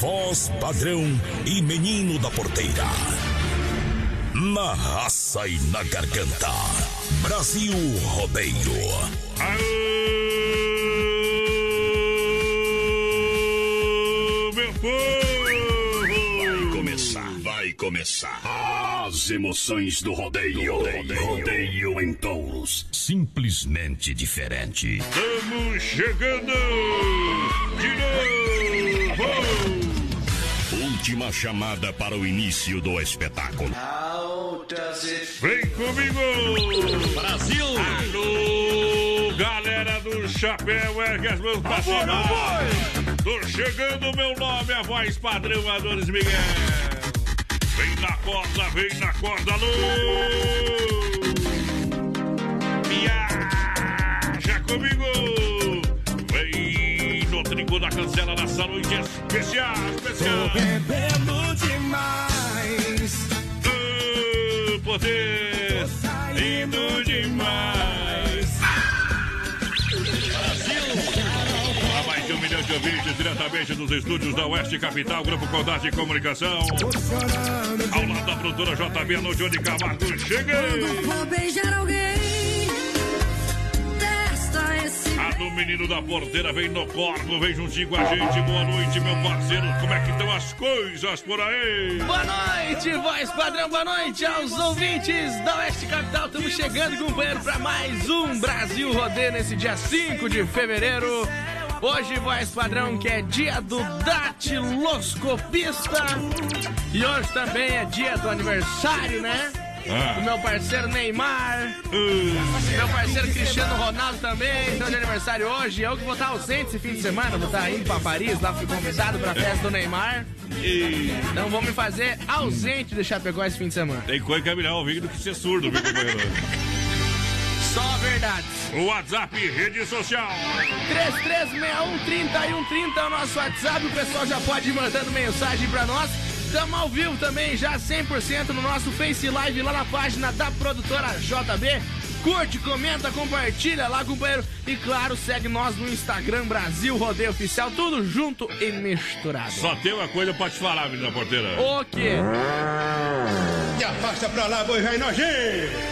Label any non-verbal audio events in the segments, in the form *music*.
Voz padrão e menino da porteira. Na raça e na garganta. Brasil Rodeio. Aô, meu povo! Vai começar, vai começar. As emoções do rodeio. Rodeio, rodeio em touros. Simplesmente diferente. Estamos chegando de novo! Última chamada para o início do espetáculo. Vem comigo! Brasil! Alô, galera do chapéu, ergue as mãos pra cima! Tô chegando, meu nome é a voz padrão Adonis Miguel! Vem na corda, vem na corda, alô! Viaja comigo! Da cancela nessa noite especial, especial! bebendo demais. do poder indo demais. Há mais de um milhão de ouvintes diretamente dos estúdios da Oeste Capital, Grupo Condade de Comunicação. Ao lado da produtora JB no Johnny Camargo. Cheguei! Vou beijar alguém. A do menino da porteira vem no corpo, vem juntinho com a gente. Boa noite, meu parceiro. Como é que estão as coisas por aí? Boa noite, voz padrão, boa noite aos ouvintes da Oeste Capital. Estamos chegando, companheiro, para mais um Brasil Rodeio nesse dia 5 de fevereiro. Hoje, voz padrão, que é dia do datiloscopista. E hoje também é dia do aniversário, né? Ah. Meu parceiro Neymar. Uh, Meu parceiro Cristiano Ronaldo também, então de aniversário hoje. Eu que vou estar ausente esse fim de semana, vou estar indo pra Paris, lá fui convidado pra festa do Neymar. e Então vou me fazer ausente de Chapecó esse fim de semana. tem coisa que é melhor ouvir do que ser surdo, companheiro? Só a verdade. O WhatsApp, rede social. 3361-3130 é o nosso WhatsApp, o pessoal já pode ir mandando mensagem pra nós. Estamos ao vivo também, já 100% no nosso Face Live lá na página da produtora JB. Curte, comenta, compartilha lá, companheiro. E claro, segue nós no Instagram Brasil Rodeio Oficial, tudo junto e misturado. Só tem uma coisa pra te falar, menina porteira. O quê? E afasta pra lá, boi velho nojento!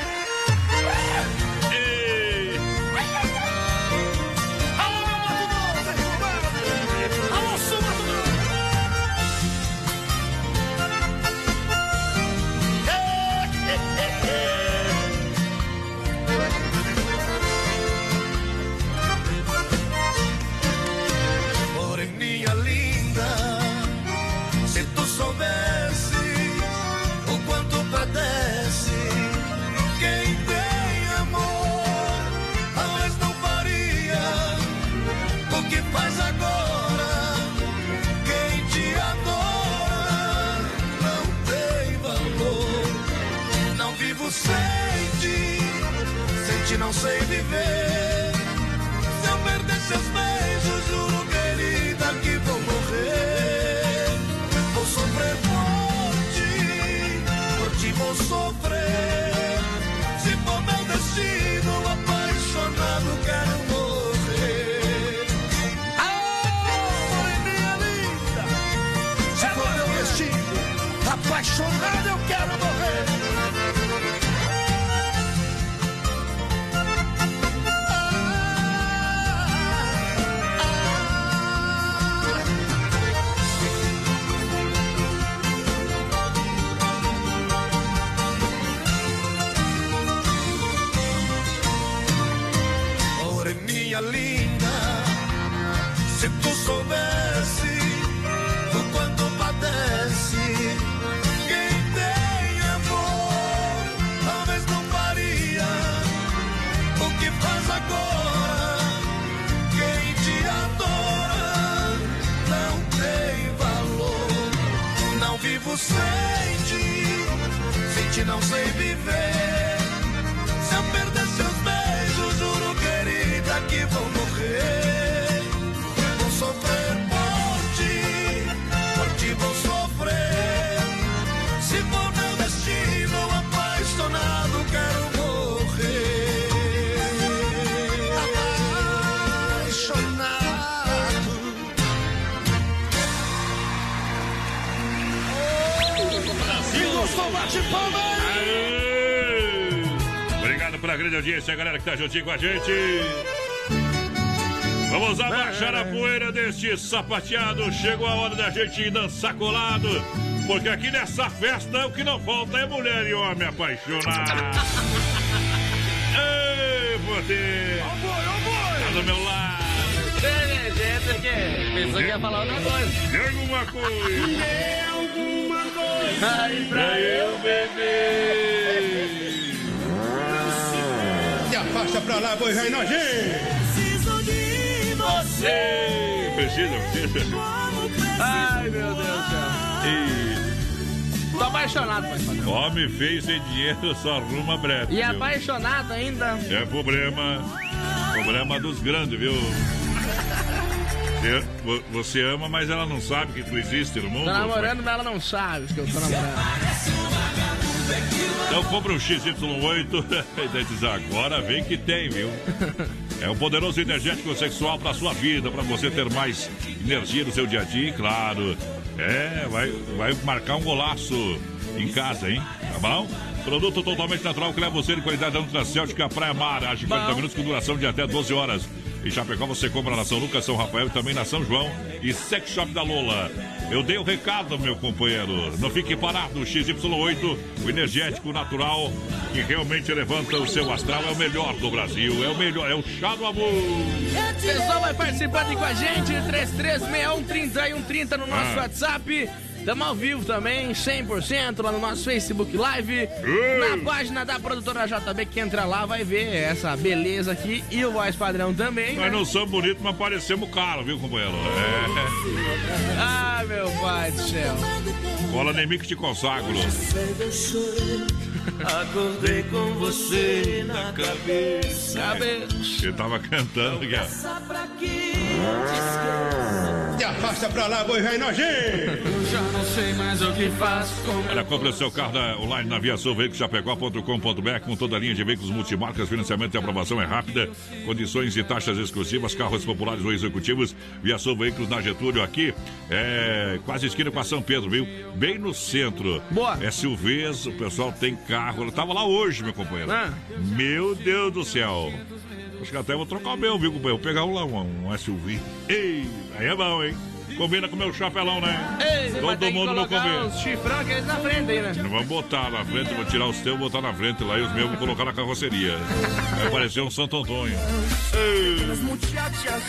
Grande audiência, galera que tá juntinho com a gente. Vamos abaixar a poeira deste sapateado. Chegou a hora da gente dançar colado. Porque aqui nessa festa o que não falta é mulher e homem apaixonado. *laughs* Ei, você! Tá do meu lado. Gente, que pensou que ia falar outra coisa. Tem alguma coisa? alguma coisa. Aí Pra eu beber. Afasta pra lá, boi velho nojento. Preciso de você. Precisa, precisa. Ai, meu Deus do céu. E Tô apaixonado, pai homem feio sem dinheiro só arruma breve. E viu? apaixonado ainda. É problema. Problema dos grandes, viu? Você, vo- você ama, mas ela não sabe que tu existe no mundo. Tô namorando, mas ela não sabe que eu tô namorando. Então compra um XY8 e daí diz, agora vem que tem, viu? É um poderoso energético sexual para sua vida, para você ter mais energia no seu dia a dia, e claro. É, vai, vai marcar um golaço em casa, hein? Tá bom? Produto totalmente natural que leva você de qualidade da Nutracêutica Praia Mar. Age 40 Bom. minutos com duração de até 12 horas. Em Chapecó você compra na São Lucas, São Rafael e também na São João e Sex Shop da Lola. Eu dei o recado, meu companheiro. Não fique parado. XY8, o energético natural que realmente levanta o seu astral. É o melhor do Brasil. É o melhor. É o chá do amor. Pessoal vai participando com a gente, 33613130 no nosso Ah. WhatsApp. Estamos ao vivo também, 100% lá no nosso Facebook Live. Na página da produtora JB, que entra lá vai ver essa beleza aqui e o voz padrão também. Nós Né? não somos bonitos, mas parecemos caro, viu, companheiro? É. Ah, meu pai do céu. Cola nem mim que te consagro. *laughs* Acordei com você na cabeça. Sabe? Você tava cantando, que é. Se afasta pra lá, boi velho nojento. eu já não sei mais o que faço com Olha, compre o seu carro na- online na Via Sul Veículos Chapecó.com.br com toda a linha de veículos multimarcas, financiamento e aprovação é rápida, condições e taxas exclusivas, carros populares ou executivos, Via Sul Veículos na Getúlio aqui, é quase esquina com a São Pedro, viu? Bem no centro. Boa. É Silvês, o pessoal tem carro, eu tava lá hoje, meu companheiro. Ah. Meu Deus do céu. Acho que até vou trocar o meu, viu, companheiro? Vou pegar um lá, um, um SUV. Ei, aí é bom, hein? Combina com o meu chapelão, né? Ei, Todo mundo no começo. uns chifrão na frente aí, né? Não vamos botar na frente, vou tirar os teus, botar na frente lá e os meus vou colocar na carroceria. Vai parecer um Santo Antônio.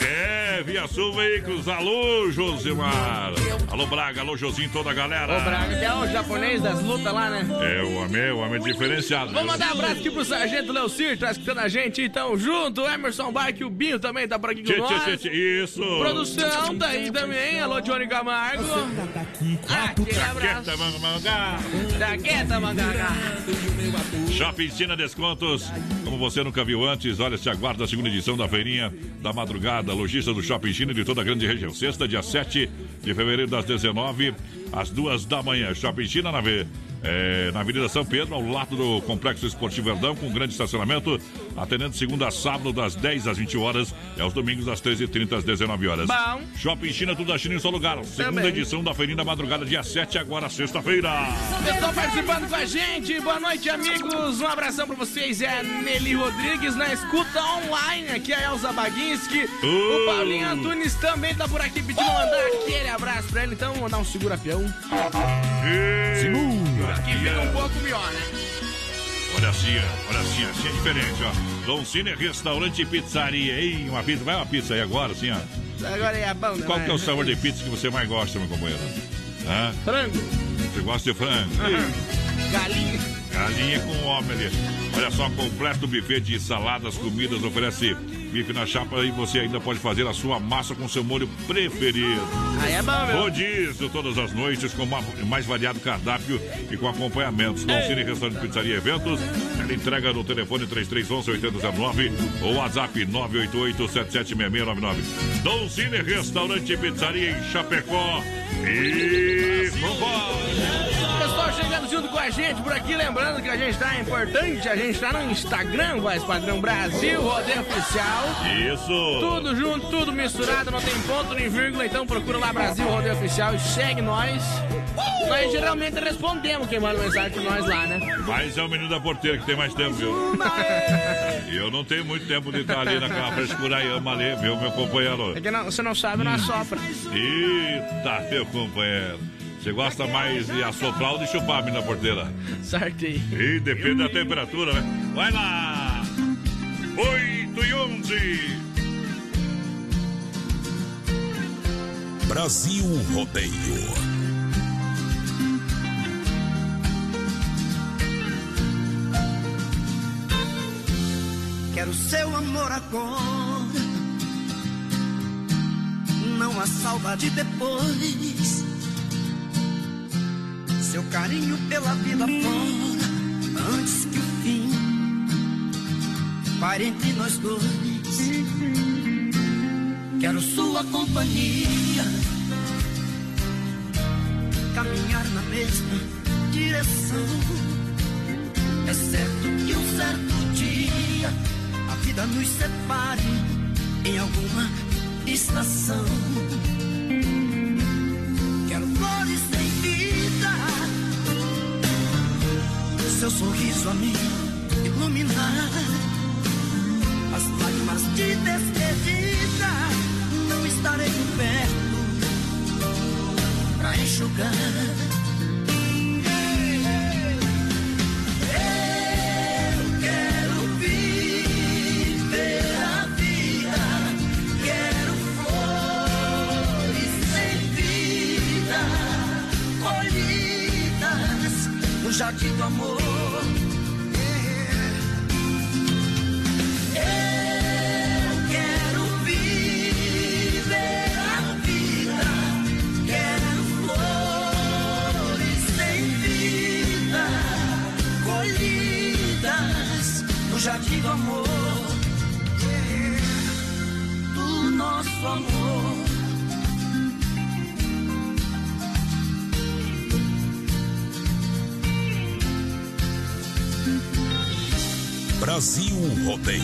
É, Via Sul Veículos, alô Josimar. Alô Braga, alô Josinho, toda a galera. O Braga, que é o japonês das lutas lá, né? É, o homem, o homem diferenciado. Vamos viu? mandar um abraço aqui pro Sargento Leocir, tá escutando a gente, então, junto. Emerson Bike, o Binho também tá por aqui com Tchê, nós. tchê, tchê, Isso. Produção tá aí também. Alô, Johnny Camargo. Aquele abraço. Quieta, manga, manga. Da quieta, mangaga. Shopping China Descontos. Como você nunca viu antes, olha, se aguarda a segunda edição da feirinha da madrugada. Lojista do Shopping China de toda a grande região. Sexta, dia 7 de fevereiro, das 19 às 2 da manhã. Shopping China na V. é, na Avenida São Pedro, ao lado do Complexo Esportivo Verdão, com grande estacionamento, atendendo de segunda a sábado, das 10 às 20 horas, e aos domingos, das 13h30 às 19 horas. Bom. Shopping China, tudo da China em seu lugar. Segunda Também. edição da Feirinha da Madrugada, dia 7, agora sexta-feira. Pessoal participando com a gente. Boa noite, amigos. Um abração pra vocês. É Nelly Rodrigues na escuta online. Aqui é a Elza Baginski. Uh. O Paulinho Antunes também tá por aqui pedindo mandar aquele abraço pra ele. Então, vou mandar um segura-peão. Segura. Aqui fica um pouco melhor, né? Olha assim, olha assim, assim é diferente, ó. Dom Cine Restaurante e Pizzaria. Ei, uma pizza, vai uma pizza aí agora, assim, ó. Agora é a banda. Qual né? que é o sabor de pizza que você mais gosta, meu companheiro? Hã? Frango, Você gosta de frango? galinha. Galinha com omelete. Olha só, completo buffet de saladas, comidas, oferece bife na chapa e você ainda pode fazer a sua massa com seu molho preferido. Aí é bom, meu. Rodízio todas as noites com ma- mais variado cardápio e com acompanhamentos. Dom Cine Restaurante Pizzaria Eventos. Ela entrega no telefone 3311-8009 ou WhatsApp 988-776699. Dom Cine Restaurante Pizzaria em Chapecó. E vambora! Junto com a gente por aqui, lembrando que a gente tá importante, a gente tá no Instagram, Voz Padrão Brasil, Rodeio Oficial. Isso! Tudo junto, tudo misturado, não tem ponto nem vírgula, então procura lá Brasil Rodeio Oficial e segue nós. Nós geralmente respondemos quem manda mensagem pra nós lá, né? Mas é o menino da porteira que tem mais tempo, viu? E eu não tenho muito tempo de estar ali naquela frescura aí, ama ali, viu, meu companheiro? É que não- você não sabe, não assopra. Eita, meu companheiro. Você gosta mais de assoprar ou de chupar, menina porteira? Sorteio. E depende da temperatura, né? Vai lá! 8 e 11. Brasil Rodeio. Quero seu amor agora. Não há saudade depois. Seu carinho pela vida fora. Antes que o fim pare entre nós dois. Quero sua companhia. Caminhar na mesma direção. É certo que um certo dia a vida nos separe em alguma estação. Quero flores seu sorriso a me iluminar. As lágrimas de despedida não estarei perto pra enxugar. Eu quero viver a vida, quero flores sem vida, colhidas no jardim do amor. Brasil Rodeio.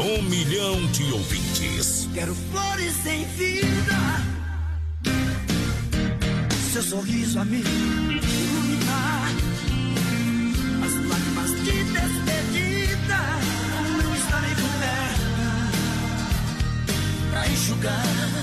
Um milhão de ouvintes. Quero flores sem vida, seu sorriso a me iluminar, as lágrimas de despedida não estarei por perto pra enxugar.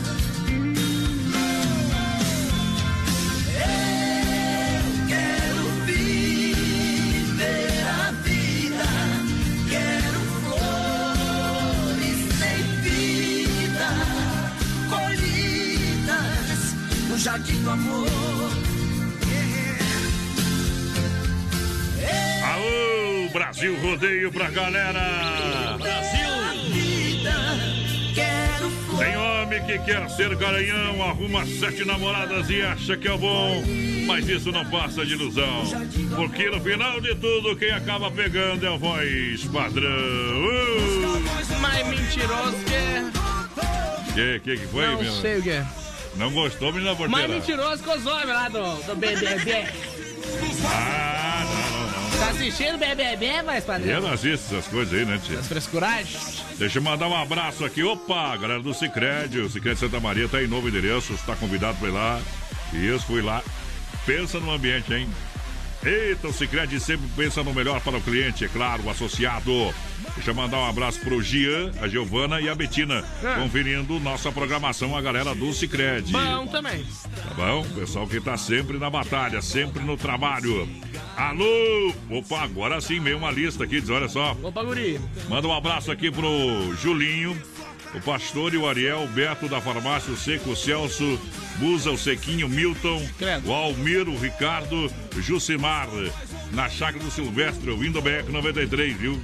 Jardim do amor. Aô, Brasil Rodeio pra galera! Vida, quero Tem homem que quer ser garanhão, arruma sete namoradas e acha que é o bom. Mas isso não passa de ilusão. Porque no final de tudo, quem acaba pegando é o voz padrão. Uh! Mais mentiroso que. é. Que, que, que foi, Não meu? sei o que. é. Não gostou, menina Mais porteira? mentiroso que os homens lá do, do BBB. *laughs* Ah, não, não, não. Tá assistindo BBB, mais Eu padrão? não assisto essas coisas aí, né, tia? As frescuragens? Deixa eu mandar um abraço aqui. Opa, galera do Cicred. O Cicred Santa Maria tá em novo endereço. Está convidado para ir lá. Isso, fui lá. Pensa no ambiente, hein? Eita, o Cicred sempre pensa no melhor para o cliente, é claro, o associado. Deixa eu mandar um abraço pro Gian, a Giovana e a Betina, Ah. conferindo nossa programação, a galera do Cicred. Bom também. Tá bom? Pessoal que tá sempre na batalha, sempre no trabalho. Alô! Opa, agora sim, meio uma lista aqui, diz, olha só. Opa, guri. Manda um abraço aqui pro Julinho, o Pastor e o Ariel, o Beto da Farmácia, o Seco, o Celso, Buza, o Sequinho, o Milton, Credo. o Almiro, o Ricardo, o Jucimar, na Chácara do Silvestre, o BR 93, viu?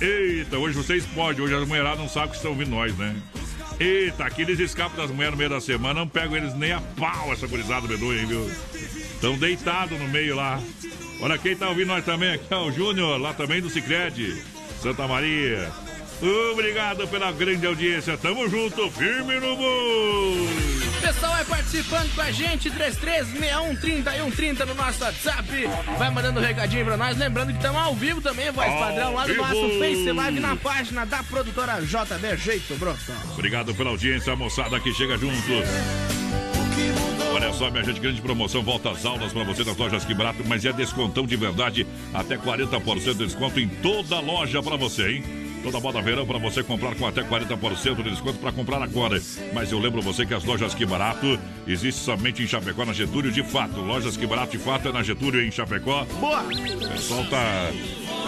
Eita, hoje vocês podem, hoje as mulheradas não sabem que estão ouvindo nós, né? Eita, aqui eles escapam das mulheres no meio da semana, não pegam eles nem a pau, essa gurizada medonha, viu? Estão deitados no meio lá. Olha quem tá ouvindo nós também aqui, ó, o Júnior, lá também do Cicred, Santa Maria. Obrigado pela grande audiência. Tamo junto, firme no gol. Pessoal vai participando com a gente, 336130 no nosso WhatsApp. Vai mandando um recadinho pra nós. Lembrando que estamos ao vivo também, voz Ao padrão, lá no vivo. nosso Face Live na página da produtora JB Jeito Broto. Obrigado pela audiência, moçada que chega junto. Olha só, minha gente, grande promoção, volta às aulas para você das lojas Que Barato, mas é descontão de verdade, até 40% de desconto em toda a loja para você, hein? Toda moda verão para você comprar com até 40% de desconto para comprar agora. Mas eu lembro você que as lojas Que Barato existem somente em Chapecó, na Getúlio de fato. Lojas Que Barato de fato é na Getúlio em Chapecó. Boa! O pessoal tá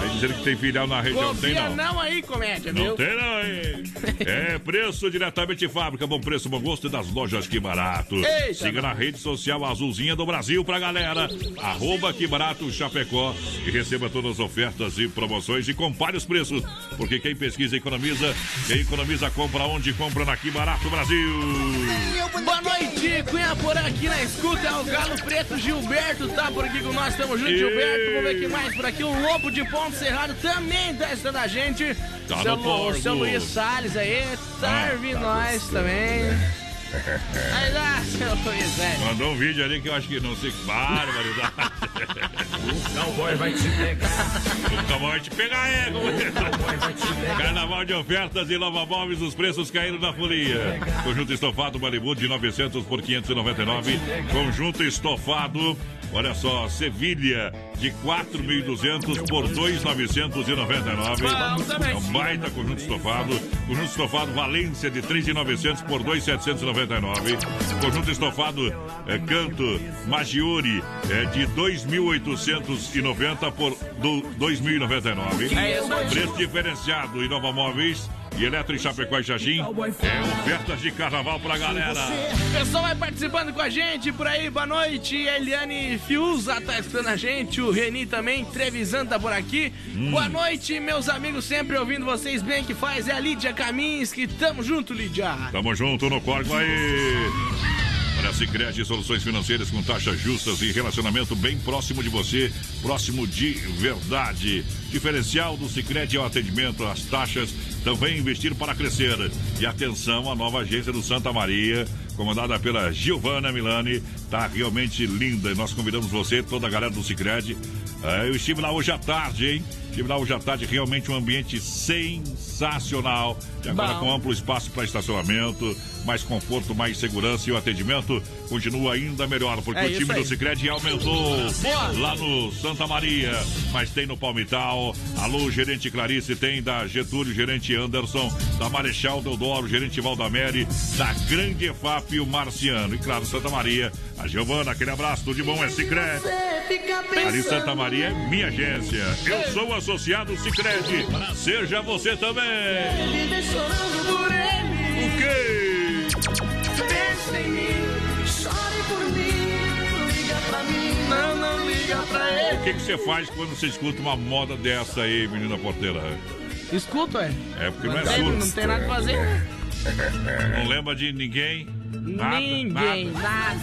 aí dizendo que tem filial na região, tem Confia não. não aí, comédia, Não viu? tem não, hein? *laughs* É preço diretamente de fábrica, bom preço, bom gosto das lojas Que Barato. Eita, Siga na rede social Azulzinha do Brasil pra galera. Arroba Que Barato Chapecó e receba todas as ofertas e promoções e compare os preços. Porque quem pesquisa economiza, quem economiza compra onde compra na Que Barato Brasil. Boa noite, Cunha por aqui na escuta, é o Galo Preto Gilberto, tá por aqui com nós, tamo junto, E- Gilberto, vamos ver quem mais por aqui, o Lobo de Ponto Cerrado também tá estando a gente, Tá seu, no o porgo. seu Luiz Salles aí, tá Ah. ouvindo nós também. Aí lá, seu Luiz, velho. Mandou um vídeo ali que eu acho que não sei. Barbaridade. *laughs* O cowboy vai te pegar. O cowboy vai te pegar, é. Carnaval de ofertas e Nova Móveis, os preços caíram na folia. Conjunto estofado Malibu de 900 por 599. Conjunto estofado, olha só, Sevilha de 4.200 por 2.999. Bom também. É um baita conjunto estofado. Conjunto estofado Valência de 3.900 por 2.799. Conjunto estofado é, Canto Maggiore é, de 2.890 por do- 2.099. É. Preço diferenciado em Nova Móveis e Eletro em Chapecó e Xaxim. É ofertas de carnaval pra galera. Pessoal vai participando com a gente por aí, boa noite. Eliane Fiuza tá escutando a gente, o Reni também, Trevisan tá por aqui. Hum. Boa noite, meus amigos, sempre ouvindo vocês bem que faz. É a Lídia Kaminski, tamo junto, Lídia. Tamo junto no Corgo aí. Olha, Sicredi Soluções Financeiras com taxas justas e relacionamento bem próximo de você, próximo de verdade. Diferencial do Sicredi é o atendimento, as taxas também investir para crescer. E atenção, a nova agência do Santa Maria, comandada pela Giovana Milani, tá realmente linda. E nós convidamos você, toda a galera do Sicredi. É, eu estive lá hoje à tarde, hein? Estive lá hoje à tarde, realmente um ambiente sensacional. E agora Bom. com amplo espaço para estacionamento, mais conforto, mais segurança e o atendimento continua ainda melhor, porque É o time aí. do Sicredi aumentou Boa. lá no Santa Maria, mas tem no Palmital. Alô, gerente Clarice, tem da Getúlio, gerente Anderson, da Marechal Deodoro, gerente Valdamere, da Grande EFAP, o Marciano. E claro, Santa Maria, a Giovana, aquele abraço, tudo de bom, é Sicredi. Ali Santa Maria é minha agência. Eu sou o associado Sicredi. Seja você também. Chorando por ele, O quê? pensa em mim, chore por mim, liga pra mim, não, não liga pra O ele. que que você faz quando você escuta uma moda dessa aí, menina porteira? Escuta, é. É porque não é Tem- não surdo. tem nada pra fazer. Não lembra de ninguém? Nada, Ninguém, nada. nada.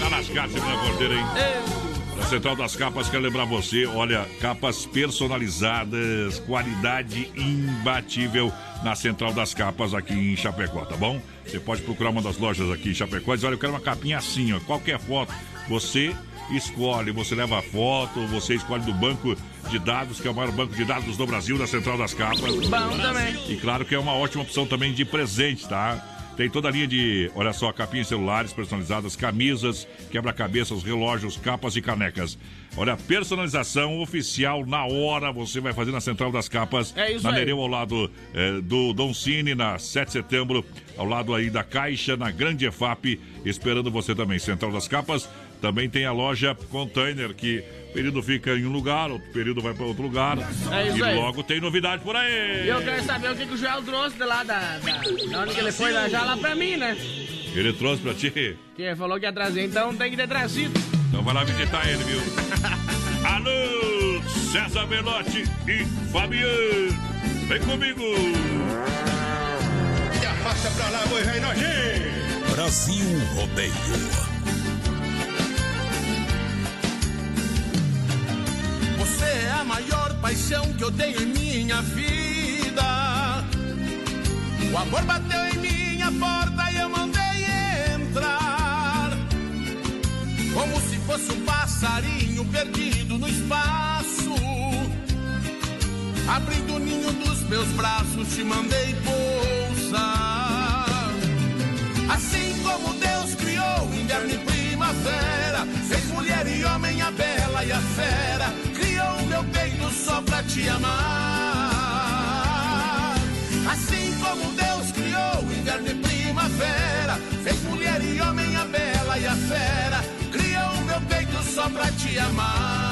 Tá nas cartas, menina porteira, hein? Ei, Central das Capas, quero lembrar você, olha, capas personalizadas, qualidade imbatível na Central das Capas aqui em Chapecó, tá bom? Você pode procurar uma das lojas aqui em Chapecó e dizer, olha, eu quero uma capinha assim, ó, qualquer foto, você escolhe, você leva a foto, você escolhe do banco de dados, que é o maior banco de dados do Brasil, da Central das Capas. Bom também. E claro que é uma ótima opção também de presente, tá? Tem toda a linha de, olha só, capinhas celulares personalizadas, camisas, quebra-cabeças, relógios, capas e canecas. Olha, personalização oficial na hora, você vai fazer na Central das Capas. É isso Na aí. Nereu, ao lado eh, do Don Cine, na 7 de setembro, ao lado aí da Caixa, na Grande EFAP, esperando você também. Central das Capas, também tem a loja Container, que período fica em um lugar, outro período vai para outro lugar. É isso e aí. logo tem novidade por aí. E eu quero saber o que, que o Joel trouxe de lá da, da, da onde que ele foi da já lá pra mim, né? Ele trouxe pra ti. Que ele falou que ia trazer, então tem que ter trazido. Então vai lá visitar ele, viu? *laughs* Alô, César Belotti e Fabiano. Vem comigo. E afasta pra lá, boi nojento. Brasil Rodeio. A maior paixão que eu tenho em minha vida. O amor bateu em minha porta e eu mandei entrar. Como se fosse um passarinho perdido no espaço. Abrindo o ninho dos meus braços, te mandei pousar. Assim como Deus criou inverno e primavera, fez mulher e homem a bela e a fera, meu peito só pra te amar. Assim como Deus criou inverno e primavera, fez mulher e homem a bela e a fera, criou meu peito só pra te amar.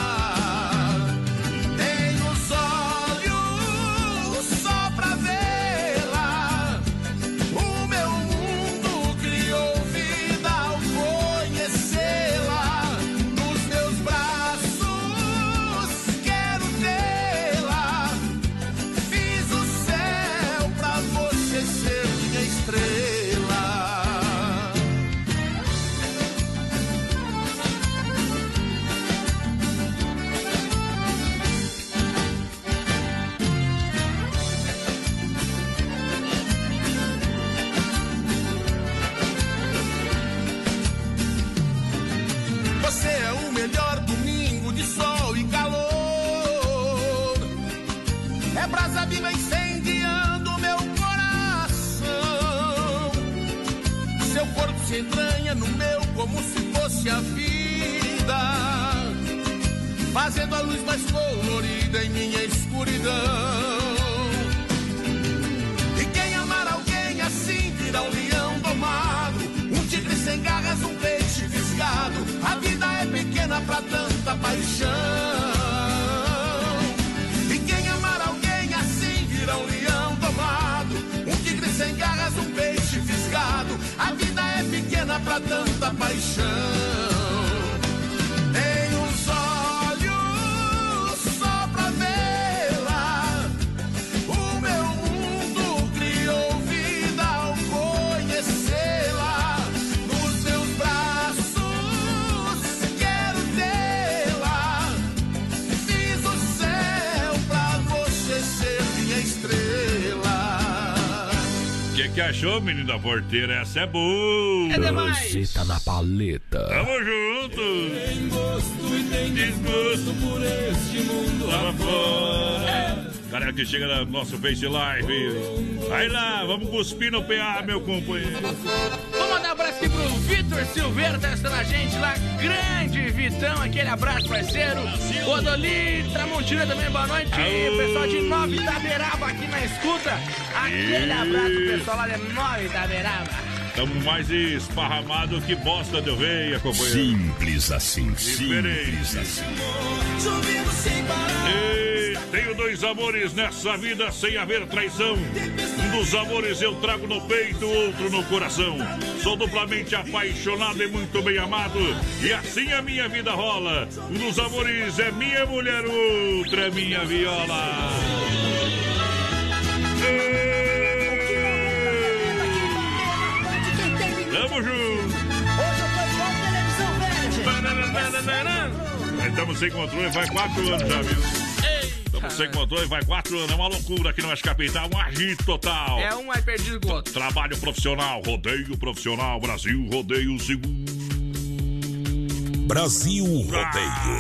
Achou, menino da porteira? Essa é boa. É demais. Zeta na paleta. Tamo junto. Tem gosto e tem desgosto por este mundo Lá fora. Galera que chega no nosso Face Live. Vai lá, vamos cuspir no PA, meu companheiro. Vamos mandar um abraço aqui pro Vitor Silveira, tá assistindo a gente lá. Grande Vitão, aquele abraço, parceiro. Odoli Tramontina também, boa noite. Aô. Pessoal de Nova Itaberaba aqui na escuta. Aquele abraço pessoal lá de Nova Itaberaba. Tamo mais esparramado que bosta de oveia, companheiro. Simples assim, Diferente. simples assim. Chovendo sem parar. Ei, tenho dois amores nessa vida sem haver traição. Um dos amores eu trago no peito, outro no coração. Sou duplamente apaixonado e muito bem amado. E assim a minha vida rola. Um dos amores é minha mulher, outra é minha viola. Ei, Tamo junto. Nós Estamos sem controle, vai quatro anos já, viu? Estamos sem controle, vai quatro anos. É uma loucura aqui no Oeste Capital, um agito total. É um mais perdido que o outro. Trabalho profissional, rodeio profissional, Brasil, rodeio seguro. Brasil Rodeio.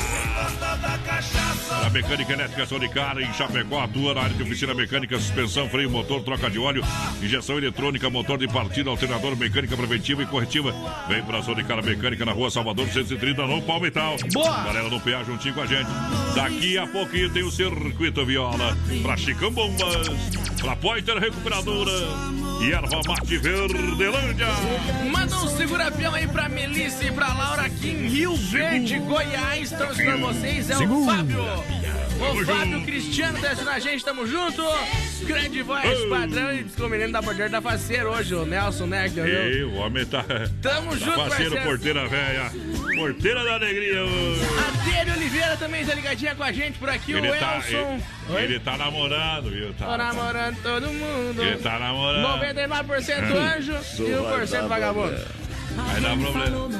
A mecânica elétrica Sonicara em Chapecó atua na área de oficina mecânica, suspensão, freio, motor, troca de óleo, injeção eletrônica, motor de partida, alternador, mecânica preventiva e corretiva. Vem pra Sonicara Mecânica na rua Salvador 130, no Palmital. Boa! Galera do PA juntinho com a gente. Daqui a pouquinho tem o Circuito Viola. Pra Chicão Bombas, pra Pointer Recuperadora e Erva Mate Verdelândia. Manda um segura-peão aí pra Melissa e pra Laura aqui em Rio Verde, Goiás. Estamos com vocês, é o. Fábio. O Fábio Cristiano tá assistindo a gente, tamo junto. Grande voz, padrão e o menino da porteira da faceira hoje, o Nelson viu? Ei, o homem tá. Tamo tá junto, parceiro, parceiro. porteira velha. Porteira da alegria. A Dele Oliveira também tá ligadinha com a gente por aqui, Ele o tá, Elson. ele, ele tá namorando, viu? Tá, Tô namorando todo mundo. Ele tá namorando. 99% anjo e 1% vagabundo. Vai dar problema.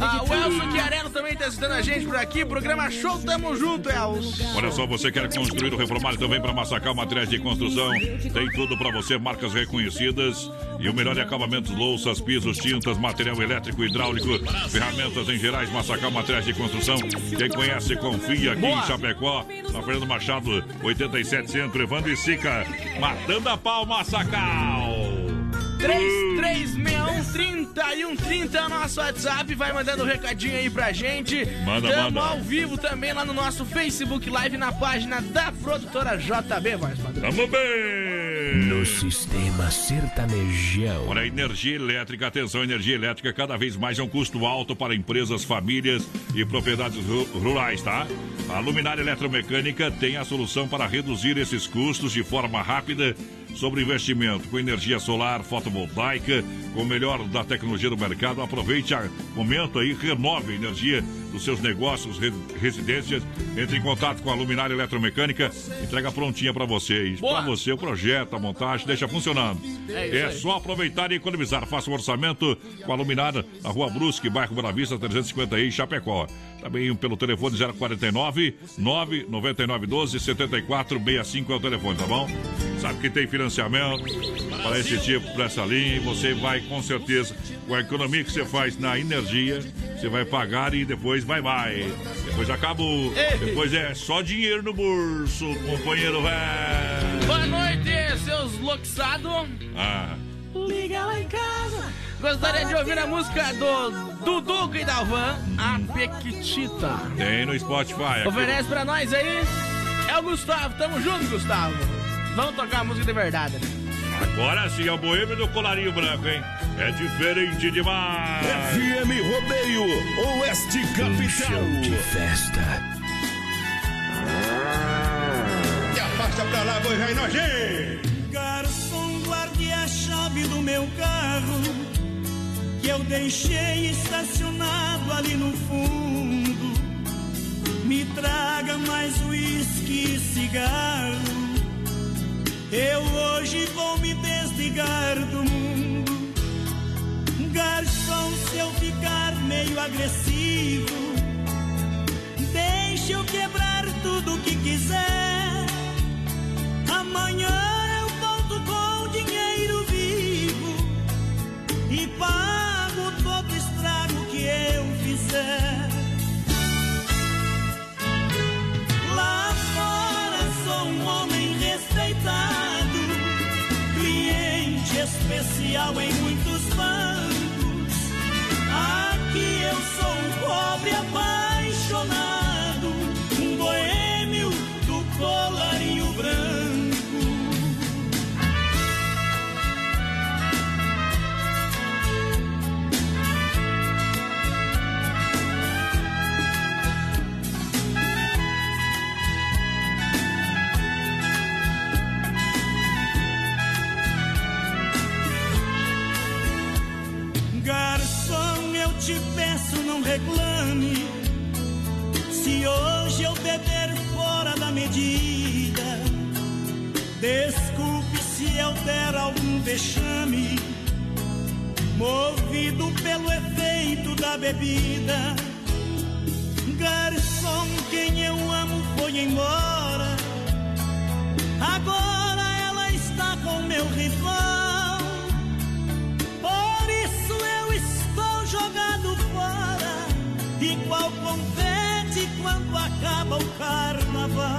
Ah, o Elson Chiarello também tá assistindo a gente por aqui. Programa Show, tamo junto, Elson. Olha só, você quer construir ou reformar também para Massacal Materiais de Construção. Tem tudo para você, marcas reconhecidas e o melhor em acabamentos, louças, pisos, tintas, material elétrico, hidráulico, ferramentas em gerais, Massacal Materiais de Construção. Quem conhece, confia aqui Boa. em Chapecó, na Fernando Machado, 87 Centro, Evandro e Sica, matando a pau, Massacal. 3361 e 130 é o nosso WhatsApp. Vai mandando um recadinho aí pra gente. Manda, Tamo manda. ao vivo também lá no nosso Facebook Live na página da produtora JB, voz padrão. Tamo bem! No sistema sertanejão. Olha, energia elétrica, atenção, energia elétrica cada vez mais é um custo alto para empresas, famílias e propriedades ru- rurais, tá? A Luminária Eletromecânica tem a solução para reduzir esses custos de forma rápida sobre investimento com energia solar, fotovoltaica, com o melhor da tecnologia do mercado. Aproveite o momento aí, renove energia dos seus negócios, re- residências. Entre em contato com a Luminária Eletromecânica, entrega prontinha para vocês. Para você, o projeto, a montagem, deixa funcionando. É É só aproveitar e economizar. Faça um orçamento com a Luminária na Rua Brusque, bairro Bela Vista, 350 aí, Chapecó. Também pelo telefone 049 999 12 74 65 é o telefone, tá bom? Sabe que tem financiamento para esse tipo, para essa linha, e você vai com certeza, com a economia que você faz na energia, você vai pagar e depois vai, vai. Depois acabou. Ei. Depois é só dinheiro no bolso, companheiro velho. Boa noite, seus loxados. Ah. Liga lá em casa. Gostaria de ouvir a música do Dudu e Dalvan, a Pequitita. Tem no Spotify. aqui. Oferece pra nós aí. É o Gustavo, tamo junto, Gustavo. Vamos tocar a música de verdade, né? Agora sim é o boêmio do colarinho branco, hein? É diferente demais. FM Rodeio, Oeste Capital. De festa. E afasta pra lá, boi vai nojento. Garçom, guarde a chave do meu carro que eu deixei estacionado ali no fundo. Me traga mais uísque e cigarro. Eu hoje vou me desligar do mundo. Garçom, se eu ficar meio agressivo, deixa eu quebrar tudo que quiser. Amanhã eu volto com dinheiro vivo e pago todo estrago que eu fizer. Respeitado, cliente especial em muitos bancos. Aqui eu sou um pobre apaixonado, um boêmio do colarinho não reclame. Se hoje eu beber fora da medida, desculpe se eu der algum vexame. Movido pelo efeito da bebida, garçom, quem eu amo foi embora. Agora ela está com meu rival. Acaba o carnaval.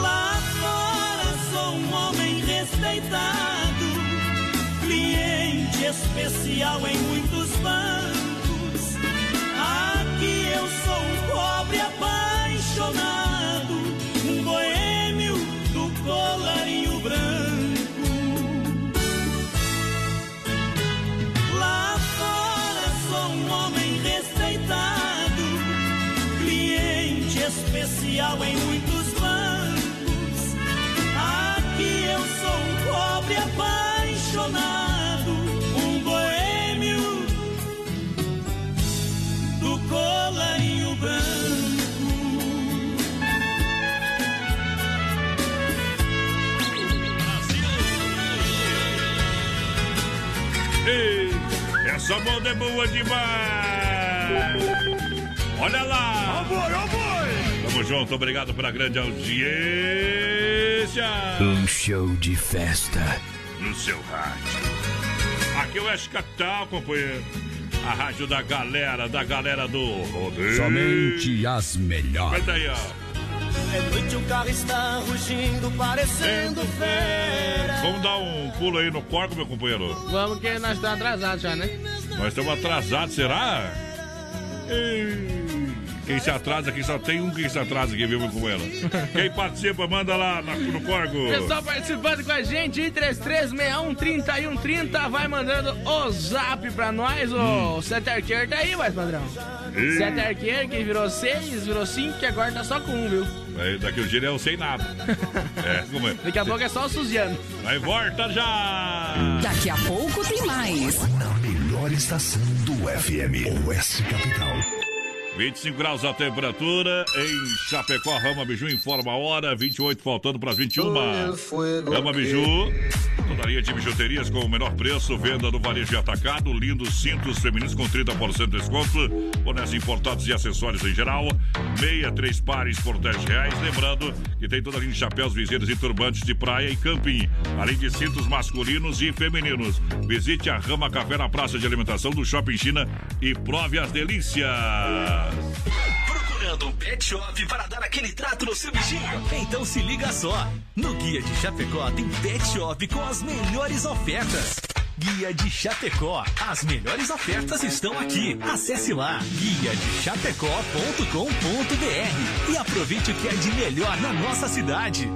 Lá fora sou um homem respeitado, cliente especial em muitos bancos. Aqui eu sou um pobre apaixonado, igual em muitos bancos. Aqui eu sou um pobre apaixonado, um boêmio do colarinho branco. Ei, essa moda é boa demais! Olha lá! Tamo junto, obrigado pela grande audiência Um show de festa. no seu rádio. Aqui é o Oeste Capital, companheiro. A rádio da galera, da galera do rodeio. Somente as melhores. Canta aí, ó. É noite, o carro está rugindo, parecendo fera. Vamos dar um pulo aí no corpo, meu companheiro. Vamos que nós estamos atrasados já, né? Nós estamos atrasados, será? Ei, Quem se atrasa aqui só tem um que se atrasa aqui, viu, meu companheiro? Quem participa, manda lá na- no corgo. Pessoal participando com a gente, 33613130, vai mandando o zap pra nós. O Sete Arqueiro tá aí, mais padrão. Ih. Sete Arqueiro que virou seis, virou cinco, que agora tá só com um, viu? Aí, daqui o dia eu sei nada. *laughs* É, como é? Daqui a pouco é só o Suziano. Aí volta já! Daqui a pouco tem mais. Na melhor estação do FM. Oeste Capital. 25 graus a temperatura em Chapecó, Rama Biju informa a hora, 28 faltando para as 21. Rama Biju, toda linha de bijuterias com o menor preço, venda no varejo e atacado, lindos cintos femininos com 30% de desconto, bonés importados e acessórios em geral, meia, três pares por 10 reais. Lembrando que tem toda a linha de chapéus, viseiras e turbantes de praia e camping, além de cintos masculinos e femininos. Visite a Rama Café na Praça de Alimentação do Shopping China e prove as delícias. Procurando um pet shop para dar aquele trato no seu bichinho? Então se liga só. No Guia de Chapecó tem pet shop com as melhores ofertas. Guia de Chapecó. As melhores ofertas estão aqui. Acesse lá guiadechapecó.com.br e aproveite o que é de melhor na nossa cidade.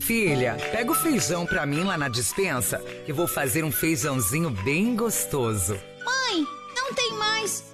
Filha, pega o feijão pra mim lá na dispensa, que vou fazer um feijãozinho bem gostoso. Mãe, não tem mais.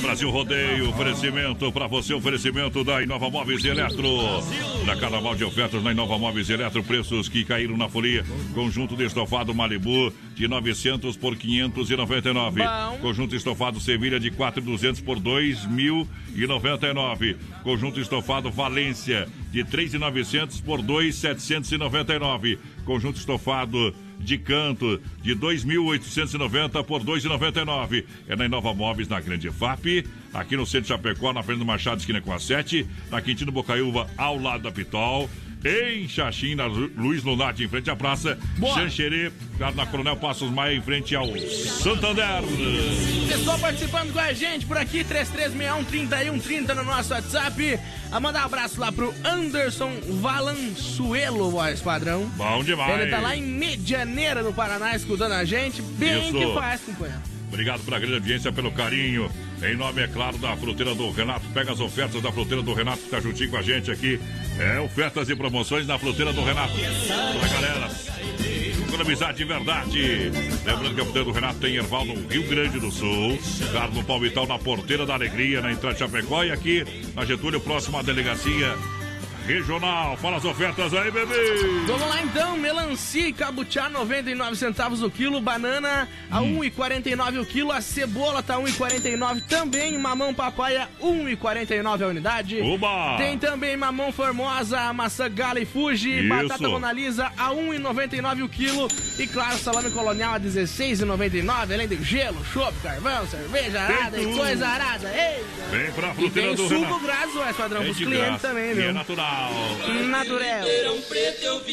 Brasil Rodeio, oferecimento para você, oferecimento da Inova Móveis e Eletro. Na carnaval de ofertas na Inova Móveis e Eletro, preços que caíram na folia. Conjunto de estofado Malibu de 900 por 599. Bom. Conjunto estofado Sevilha de 4,200 por 2.099. Conjunto estofado Valência de 3,900 por 2,799. Conjunto estofado de canto de 2.890 por 2,99. É na Inova Móveis, na Grande FAP, aqui no centro de Chapecó, na frente do Machado, esquina com a 7, na Quintino Bocaiúva, ao lado da Pitol. Em Xaxim, na Lu- Luiz Lunati, em frente à praça. Boa. Xanxerê, na Coronel Passos Maia, em frente ao Santander. Pessoal participando com a gente por aqui, 3361-3130 no nosso WhatsApp. A mandar um abraço lá pro Anderson Valançuelo, voz padrão. Bom demais. Ele tá lá em Medianeira, no Paraná, escutando a gente. Bem Isso. que faz, companheiro. Obrigado pela grande audiência, pelo carinho. Em nome, é claro, da fruteira do Renato. Pega as ofertas da fruteira do Renato que tá juntinho com a gente aqui. É, ofertas e promoções na fruteira do Renato. Pra galera. Economizar de verdade. Lembrando que a fruteira do Renato tem Erval no Rio Grande do Sul. Claro, no Palmital, na Porteira da Alegria, na entrada de Chapecó. E aqui na Getúlio, próximo à delegacia regional. Fala as ofertas aí, bebê. Vamos lá então, melancia e cabuchá 99 centavos o quilo, banana a Hum. 1,49 o quilo, a cebola tá 1,49 também, mamão papaya 1,49 a unidade. Oba! Tem também mamão formosa, maçã gala e fuji, Isso. batata monalisa a 1,99 o quilo e claro, salame colonial a 16,99, além de gelo, chopp, carvão, cerveja arada e coisa arada. Ei! Vem pra E fruteira tem do suco Renato. grátis, ué, padrão, Tem pros de clientes graça. também, E é viu? Natural. Natural.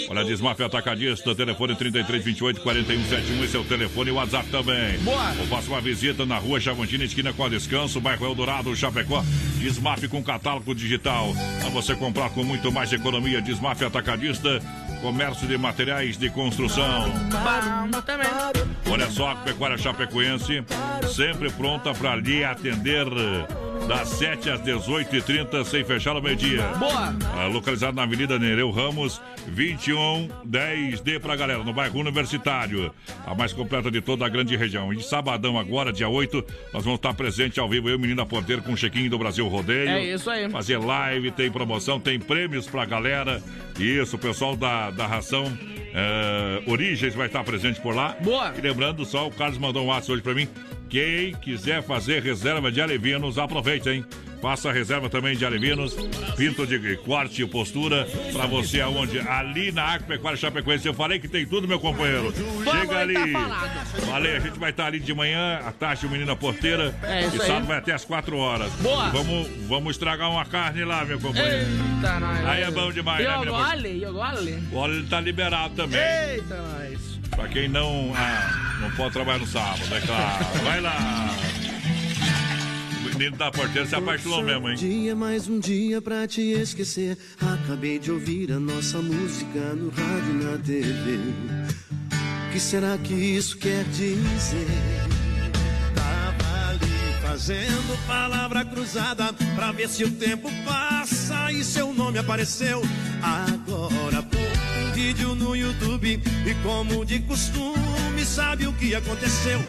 Olha, Desmafia Atacadista, telefone 3328 4171, esse é o telefone e o WhatsApp também. Boa. Ou faça uma visita na rua Chavantina, esquina com a Descanso, bairro Eldorado, Chapecó. Desmaf com catálogo digital. Pra você comprar com muito mais economia, Desmafia Atacadista, comércio de materiais de construção. Olha só, Pecuária Chapecoense, sempre pronta para lhe atender das 7 às 18h30, sem fechar o meio-dia. Boa! Ah, localizado na Avenida Nereu Ramos, 2110D pra galera, no bairro Universitário. A mais completa de toda a grande região. E sabadão, agora, dia 8, nós vamos estar presente ao vivo, eu, menina Ponteiro, com o chequinho do Brasil Rodeio. É isso aí. Fazer live, tem promoção, tem prêmios pra galera. Isso, o pessoal da, da ração. eh, Origens vai estar presente por lá. Boa! E lembrando só, o Carlos mandou um WhatsApp hoje pra mim. Quem quiser fazer reserva de alevinos, aproveita, hein? Faça a reserva também de alevinos, pinto de corte e postura, pra você aonde? Ali na Agropecuária Chapecoense. Eu falei que tem tudo, meu companheiro. Chega ali. tá Falei, a gente vai estar ali de manhã, a taxa menina porteira. É isso e sábado vai até as 4 horas. Boa. Vamos, vamos estragar uma carne lá, meu companheiro. Eita, nós. Aí é bom demais, né, E o menina? gole, e o gole. O óleo tá liberado também. Eita, nós. Pra quem não, ah, não pode trabalhar no sábado, é claro. Vai lá. O menino da porteira se apaixonou mesmo, hein? Dia mais um dia pra te esquecer. Acabei de ouvir a nossa música no rádio e na TV. O que será que isso quer dizer? Tava ali fazendo palavra cruzada pra ver se o tempo passa e seu nome apareceu. Agora um vídeo no YouTube e como de costume sabe o que aconteceu?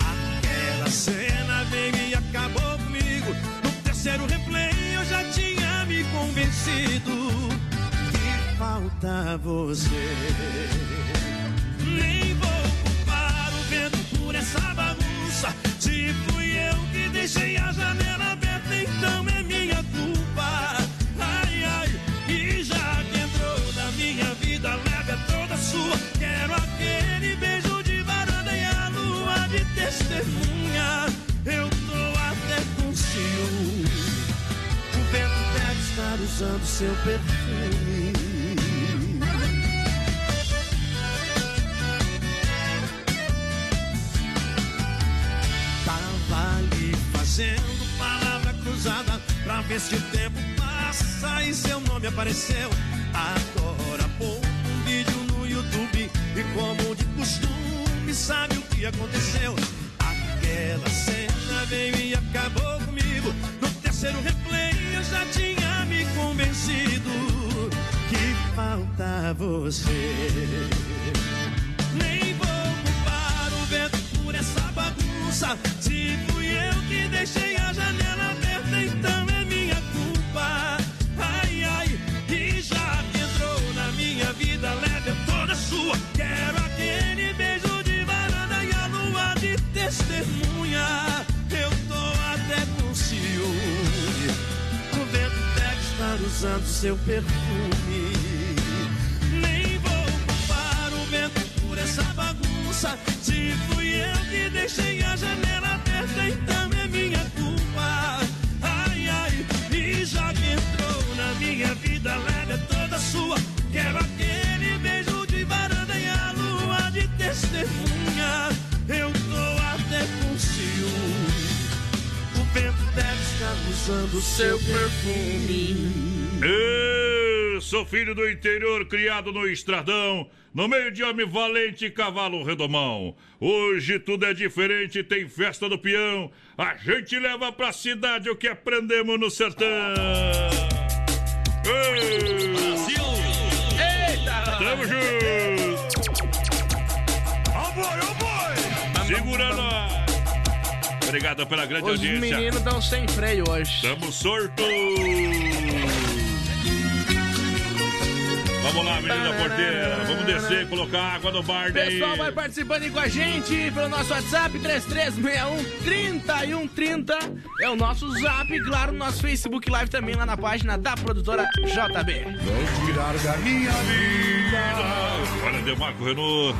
Aquela cena veio e acabou comigo. No terceiro replay eu já tinha me convencido que falta você. Nem vou culpar o vento por essa bagunça. Se fui eu que deixei a janela aberta, então é testemunha. Eu tô até com ciúme. O vento deve estar usando seu perfume. Fazendo palavra cruzada pra ver se o tempo passa e seu nome apareceu. Agora pô um vídeo no YouTube e como de costume sabe o que aconteceu. Aquela cena veio e acabou comigo. No terceiro replay eu já tinha me convencido que falta você. Nem vou culpar o vento por essa bagunça. Se fui eu que deixei a janela aberta, usando seu perfume. Nem vou culpar o vento por essa bagunça. Se fui eu que deixei a janela aberta, então é minha culpa. Ai, ai, e já que entrou na minha vida, leve toda sua. Quero aquele beijo de varanda e a lua de testemunha. Eu usando seu perfume. Eu sou filho do interior, criado no estradão, no meio de homem valente e cavalo redomão. Hoje tudo é diferente, tem festa do peão. A gente leva pra cidade o que aprendemos no sertão. Brasil! Eita! Tamo junto! Segura nós! Obrigado pela grande Os audiência. meninos estão sem freio hoje. Tamo sorto! Vamos lá, menina porteira. Vamos descer, colocar água no bar daí. Pessoal, vai participando aí com a gente pelo nosso WhatsApp 3361 3130. É o nosso zap, claro, no nosso Facebook Live também lá na página da produtora JB. Vão tirar da minha vida. Olha, Demarco Renault.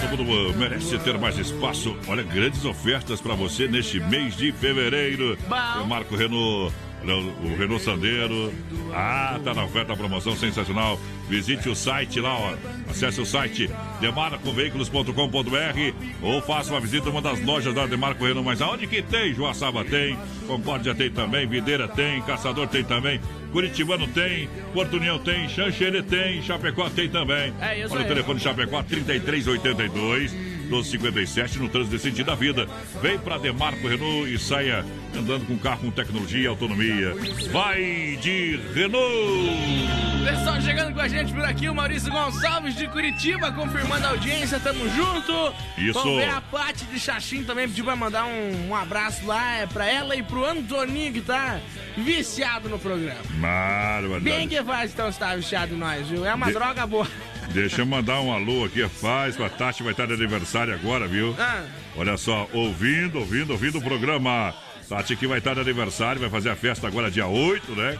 Todo mundo uh, merece ter mais espaço. Olha, grandes ofertas pra você neste mês de fevereiro. Bom. Demarco Renault. O Renault Sandeiro. Ah, tá na oferta, promoção sensacional. Visite o site lá, ó. Acesse o site demarcoveículos.com.br ou faça uma visita a uma das lojas da Demarco Renault. Mas aonde que tem? Joaçaba tem, Concórdia tem também, Videira tem, Caçador tem também. Curitibano tem, Porto União tem, Xanxerê tem, Chapecó tem também. É isso Olha aí. o telefone Chapecó 3382 1257 no trânsito sentido da vida. Vem pra Demarco Renault e saia andando com carro com tecnologia e autonomia. Vai de Renault! Pessoal chegando com a gente por aqui, o Maurício Gonçalves de Curitiba, confirmando a audiência, tamo junto. Isso. Vamos ver a Paty de Xaxim também pediu pra mandar um, um abraço lá é pra ela e pro Antoninho que tá viciado no programa. Bem Barbaridade. que faz então estar viciado em nós, viu? É uma De- droga boa. Deixa eu mandar um alô aqui, faz, a Tati vai estar de aniversário agora, viu? Ah. Olha só, ouvindo, ouvindo, ouvindo o programa. Tati que vai estar de aniversário, vai fazer a festa agora dia 8, né?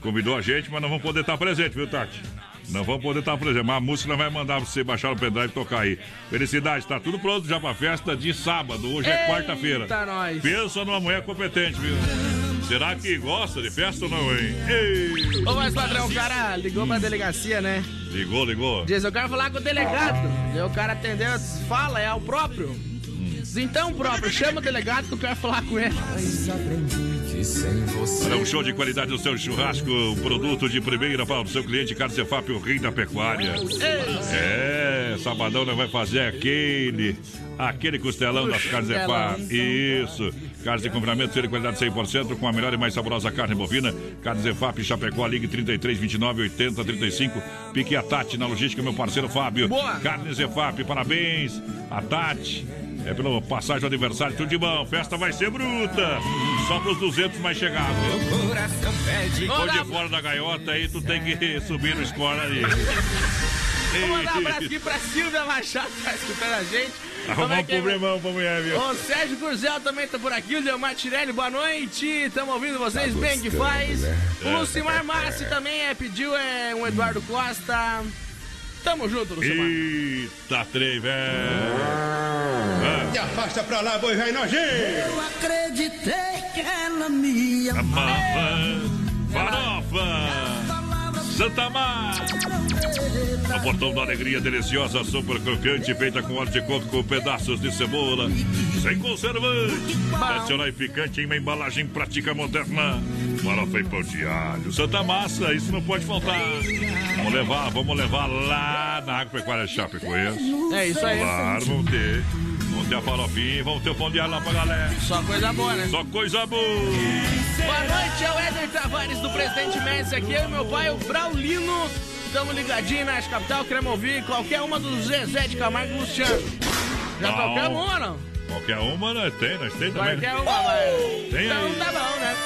Convidou a gente, mas não vamos poder estar presente, viu, Tati? Não vamos poder estar presente, mas a música vai mandar você baixar o pendrive e tocar aí. Felicidade, tá tudo pronto já pra festa de sábado. Hoje é quarta-feira. Pensa numa mulher competente, viu? Será que gosta de festa ou não, hein? Ei! Ô, mas padrão, o cara ligou pra delegacia, né? Ligou, ligou. Diz, eu quero falar com o delegado. Daí o cara atendeu, fala, é o próprio. Diz, Então, próprio, chama o delegado que eu quero falar com ele. Para um show de qualidade no seu churrasco, um produto de primeira para o seu cliente, Carlos Cefap, o rei da pecuária. É, sabadão nós vai fazer aquele, aquele costelão das carnes Costelão, Cefap. Isso, carnes de confinamento, ser de qualidade 100%, com a melhor e mais saborosa carne bovina. Carnes Cefap, Chapecó, Ligue 33, 29, 80, 35. Pique a Tati na logística, meu parceiro Fábio. Boa. Carnes Cefap, parabéns a Tati. É pelo passagem do aniversário, tudo de bom. Festa vai ser bruta. Só pros 200 mais chegados. Ficou de fora da gaiota aí, tu tem que subir no score ali. Vou mandar um abraço aqui pra Silvia Machado, que tá escutando a gente. Arrumar um é que é, problemão pra mulher, viu? O Sérgio Curzel também tá por aqui, o Leomar Tirelli, boa noite. Tamo ouvindo vocês, bem que faz. O Lucimar Massi também é, pediu é, um Eduardo Costa. Tamo junto, Lucimar. Eita, trem, velho. E afasta pra lá, boi velho nojento. Eu acreditei que ela me Amava, farofa, Santa Mar. No portão da alegria deliciosa, super crocante, feita com óleo de coco com pedaços de cebola, sem conservante, nacional e picante em uma embalagem prática moderna. Farofa e pão de alho, Santa Massa, isso não pode faltar. Vamos levar, vamos levar lá na Agropecuária Chapecoense. É isso aí. Claro, vamos ter. Vamos ter a farofinha, vamos ter o pão de alho lá pra galera. Só coisa boa, né? Só coisa boa. Boa noite, é o Éder Tavares do Presidente Médici aqui, eu e meu pai, o Braulino. Estamos ligadinhos na Capital, queremos ouvir qualquer uma dos Zezé de Camargo e Luciano. Já Não. tocamos uma, não? Qualquer uma nós tem, nós tem também. Qualquer uma, mas... Tem então aí. tá bom, né?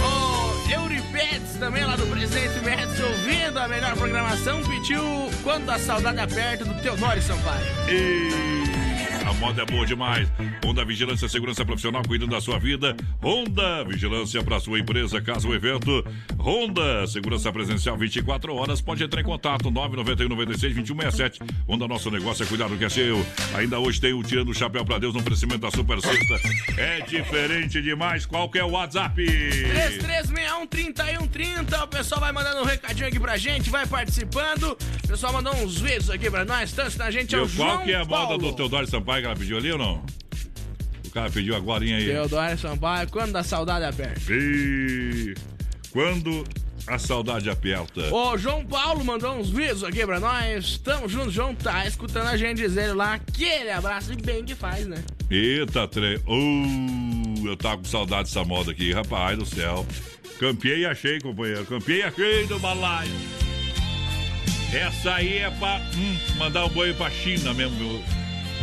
O Euripedes, também lá do Presidente Médici, ouvindo a melhor programação, pediu Quando a Saudade Aperta, do Teodoro Sampaio. E a moda é boa demais. Honda Vigilância e Segurança Profissional cuidando da sua vida. Honda Vigilância para sua empresa, caso o evento. Honda Segurança Presencial 24 horas. Pode entrar em contato 991 96 2167. Honda, nosso negócio é cuidar do que é seu. Ainda hoje tem o Tirando o Chapéu para Deus no oferecimento da Super Sexta. É diferente demais. Qual que é o WhatsApp? 3361-3130. O pessoal vai mandando um recadinho aqui pra gente, vai participando. O pessoal mandou uns beijos aqui pra nós, tanto na gente é o qual João que é a moda Paulo. do Teodoro Sampaio que ela pediu ali ou não? O cara pediu agora aí. Teodoro Sampaio, quando a saudade aperta. E quando a saudade aperta. O João Paulo mandou uns vídeos aqui pra nós. Tamo junto, João tá escutando a gente dizer lá aquele abraço e bem que faz, né? Eita, trem. Uh, eu tava com saudade dessa moda aqui, rapaz do céu. Campeei e achei, companheiro. Campeei e achei do balaio. Essa aí é pra hum, mandar o boi pra China mesmo. viu?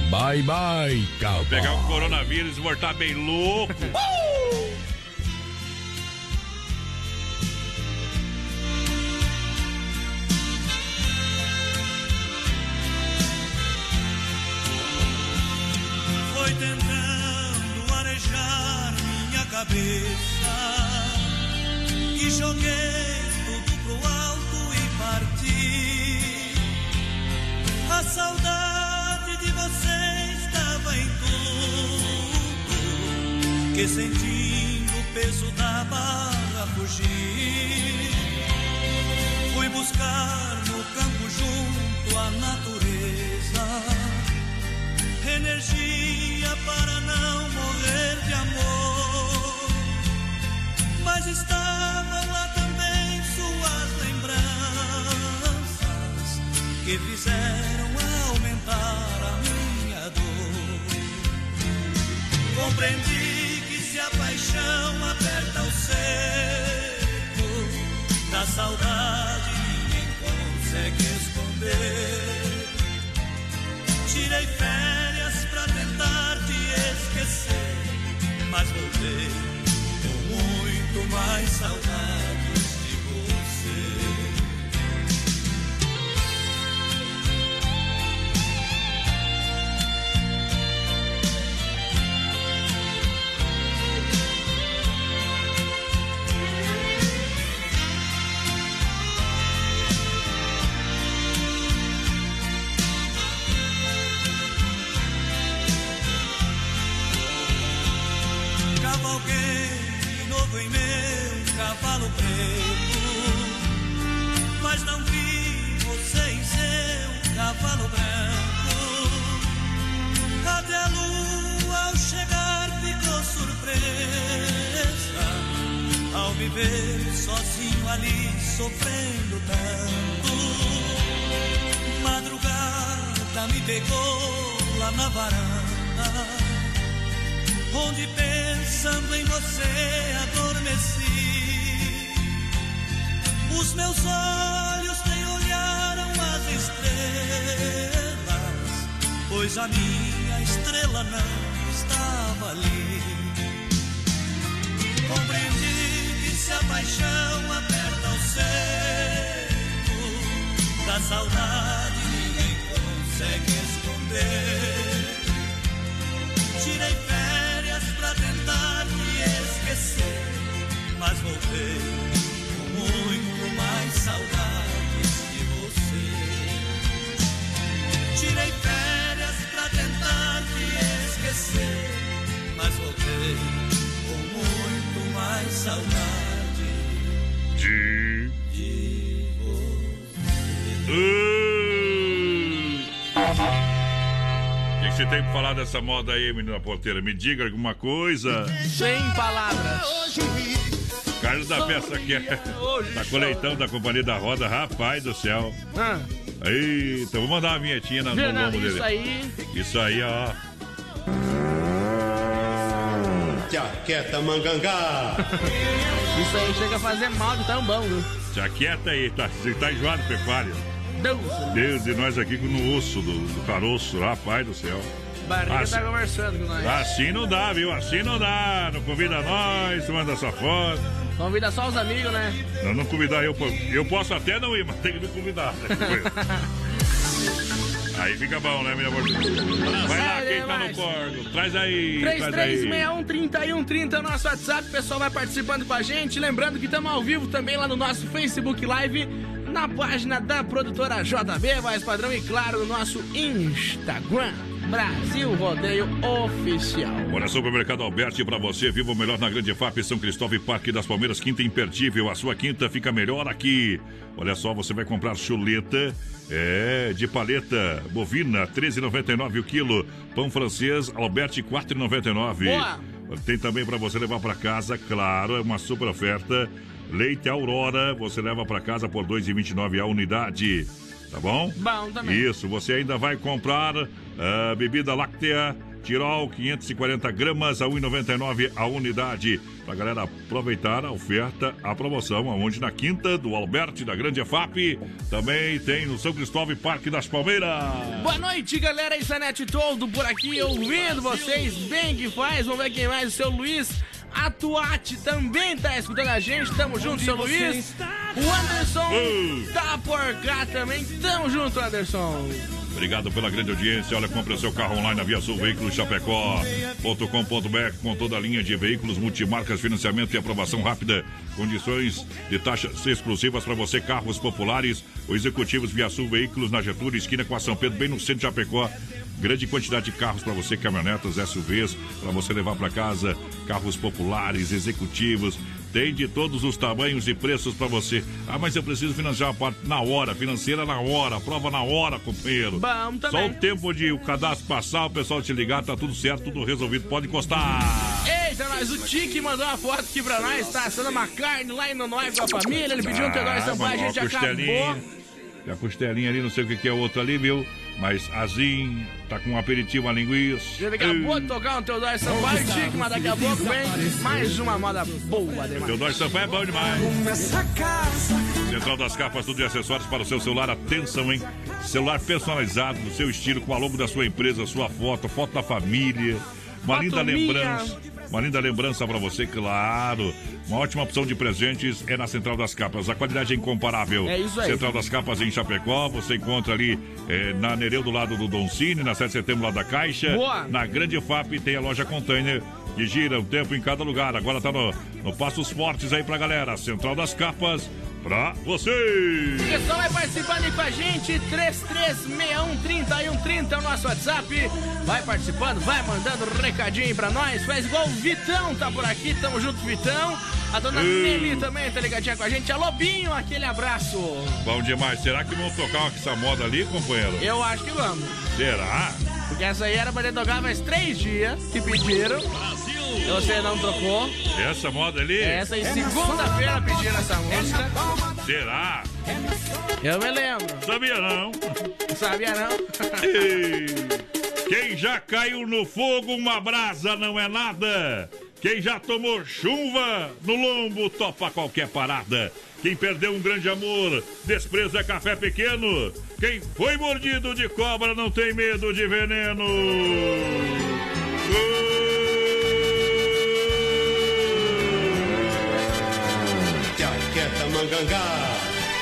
Bye, bye, cowboy. Pegar o coronavírus e voltar bem louco. *laughs* Foi tentando arejar minha cabeça e joguei tudo pro alto e parti. A saudade de você estava em tudo, que sentindo o peso da barra fugir, fui buscar no campo junto à natureza energia para não morrer de amor, mas estava lá também suas lembranças que fizeram aumentar Compreendi que se a paixão aperta o seco, da saudade ninguém consegue esconder. Tirei férias pra tentar te esquecer, mas voltei com muito mais saudades em meu cavalo preto, mas não vi você em seu cavalo branco. Até a lua ao chegar ficou surpresa ao me ver sozinho ali sofrendo tanto. Madrugada me pegou lá na varanda onde pensando em você adormeci. Os meus olhos nem olharam as estrelas, pois a minha estrela não estava ali. Compreendi que se a paixão aperta o seco, da saudade ninguém consegue esconder. Esquecer, mas voltei com muito mais saudades de você. Tirei férias pra tentar me esquecer, mas voltei com muito mais saudade De. de O que que você tem pra falar dessa moda aí, menina porteira? Me diga alguma coisa. Sem palavras. Carlos da Peça aqui é. Tá com leitão da Companhia da Roda, rapaz do céu. Ah, Eita, vou mandar uma vinhetinha na- no Fernando, lombo dele. isso aí. Isso aí, ó. Jaqueta mangangá. Isso aí chega a fazer mal de tão bom, viu? Quieta aí, tá, você tá enjoado, pecuária. Deus. Deus, e nós aqui no osso do, do caroço, rapaz do céu. Barriga Assim- tá conversando com nós. Assim não dá, viu? Assim não dá. Não convida nós, manda sua foto. Convida só os amigos, né? Não, não convidar eu, eu posso até não ir, mas tem que me convidar. né? *laughs* aí fica bom, né, minha amor? Vai lá, quem tá no corno. Traz aí, traz aí. 3361-3130 nosso WhatsApp. O pessoal vai participando com a gente. Lembrando que estamos ao vivo também lá no nosso Facebook Live, na página da produtora JB, Voz Padrão e, claro, no nosso Instagram, Brasil Rodeio Oficial. Olha, Supermercado Alberti para você, viva o melhor na Grande FAP, São Cristóvão e Parque das Palmeiras, quinta imperdível. A sua quinta fica melhor aqui. Olha só, você vai comprar chuleta, é, de paleta bovina, 13,99 o quilo. Pão francês, Alberti, 4,99. Boa! Tem também para você levar para casa, claro, é uma super oferta. Leite Aurora, você leva para casa por 2,29 a unidade. Tá bom? Bom também. Isso, você ainda vai comprar ah, bebida láctea Tirol 540 gramas a 1,99 a unidade. Pra galera aproveitar a oferta, a promoção, aonde na quinta do Alberti da Grande EFAP, também tem no São Cristóvão e Parque das Palmeiras. Boa noite, galera. Isanete todo por aqui, ouvindo vocês. Bem que faz. Vamos ver quem mais. O seu Luiz Atuati também tá escutando a gente. Tamo junto, seu Luiz. O Anderson tá por cá também. Tamo junto, Anderson. Obrigado pela grande audiência. Olha, compre o seu carro online na Via Sul Veículos Chapecó.com.br com toda a linha de veículos, multimarcas, financiamento e aprovação rápida. Condições de taxas exclusivas para você, carros populares. O Executivos Via Sul Veículos na Getúlio, esquina com a São Pedro, bem no centro de Chapecó. Grande quantidade de carros para você, caminhonetas, SUVs, para você levar para casa, carros populares, executivos. Tem de todos os tamanhos e preços para você. Ah, mas eu preciso financiar a parte na hora, financeira na hora, prova na hora, companheiro. Só também. o tempo de o cadastro passar, o pessoal te ligar, tá tudo certo, tudo resolvido, pode encostar. Eita, nós, o Tiki mandou uma foto aqui pra nós, tá assando uma carne lá em Nonói com a família. Ele pediu um T2 Ah, Sampaio, a gente acabou. Tem a costelinha ali, não sei o que, que é outro ali, viu? Mas azinho, tá com um aperitivo, a linguiça. Já acabou de tocar um Teodoro Sampaio, chique, mas daqui a pouco vem mais uma moda boa demais. Teodoro Sampaio é bom demais. Central das Capas, tudo de acessórios para o seu celular. Atenção, hein? Celular personalizado, do seu estilo, com a logo da sua empresa, sua foto, foto da família. Uma Foto linda minha. lembrança. Uma linda lembrança para você, claro. Uma ótima opção de presentes é na Central das Capas. A qualidade é incomparável. É isso aí. Central das Capas em Chapecó. Você encontra ali eh, na Nereu do lado do Doncini, na 7 de setembro lá da Caixa. Boa. Na Grande FAP tem a loja container que gira um tempo em cada lugar. Agora tá no, no Passos Fortes aí pra galera. Central das Capas pra você. O pessoal vai participando aí com a gente, 33613130 é o nosso WhatsApp. Vai participando, vai mandando um recadinho pra nós. Faz igual o Vitão tá por aqui, tamo junto, Vitão. A dona. Nelly também tá ligadinha com a gente. Alô, Binho, aquele abraço. Bom demais. Será que vão tocar essa moda ali, companheiro? Eu acho que vamos. Será? Porque essa aí era pra tocado faz três dias que pediram. E você não tocou. Essa moda ali? Essa aí, segunda-feira pediram essa música. Será? Eu me lembro. Sabia não. *laughs* Sabia não? Quem já caiu no fogo, uma brasa não é nada. Quem já tomou chuva no lombo, topa qualquer parada. Quem perdeu um grande amor, desprezo é café pequeno. Quem foi mordido de cobra não tem medo de veneno. Jaqueta Mangangá.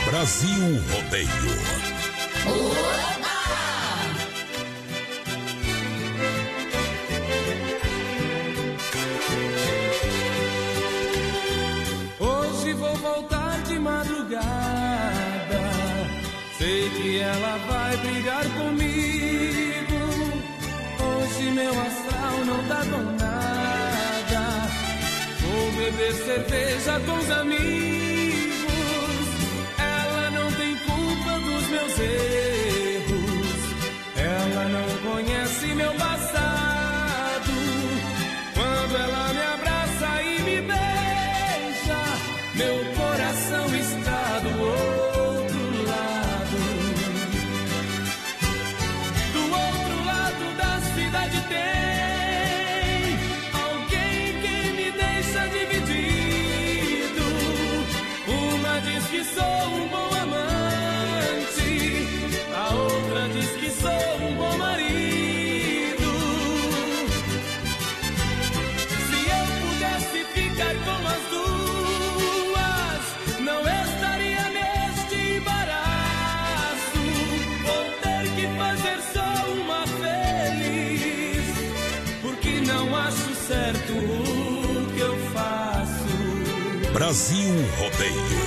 Brasil Rodeio. Hoje vou voltar de madrugada. Sei que ela vai brigar comigo. Hoje meu astral não tá com nada. Vou beber cerveja com os amigos. Deus. Brasil Rodeio.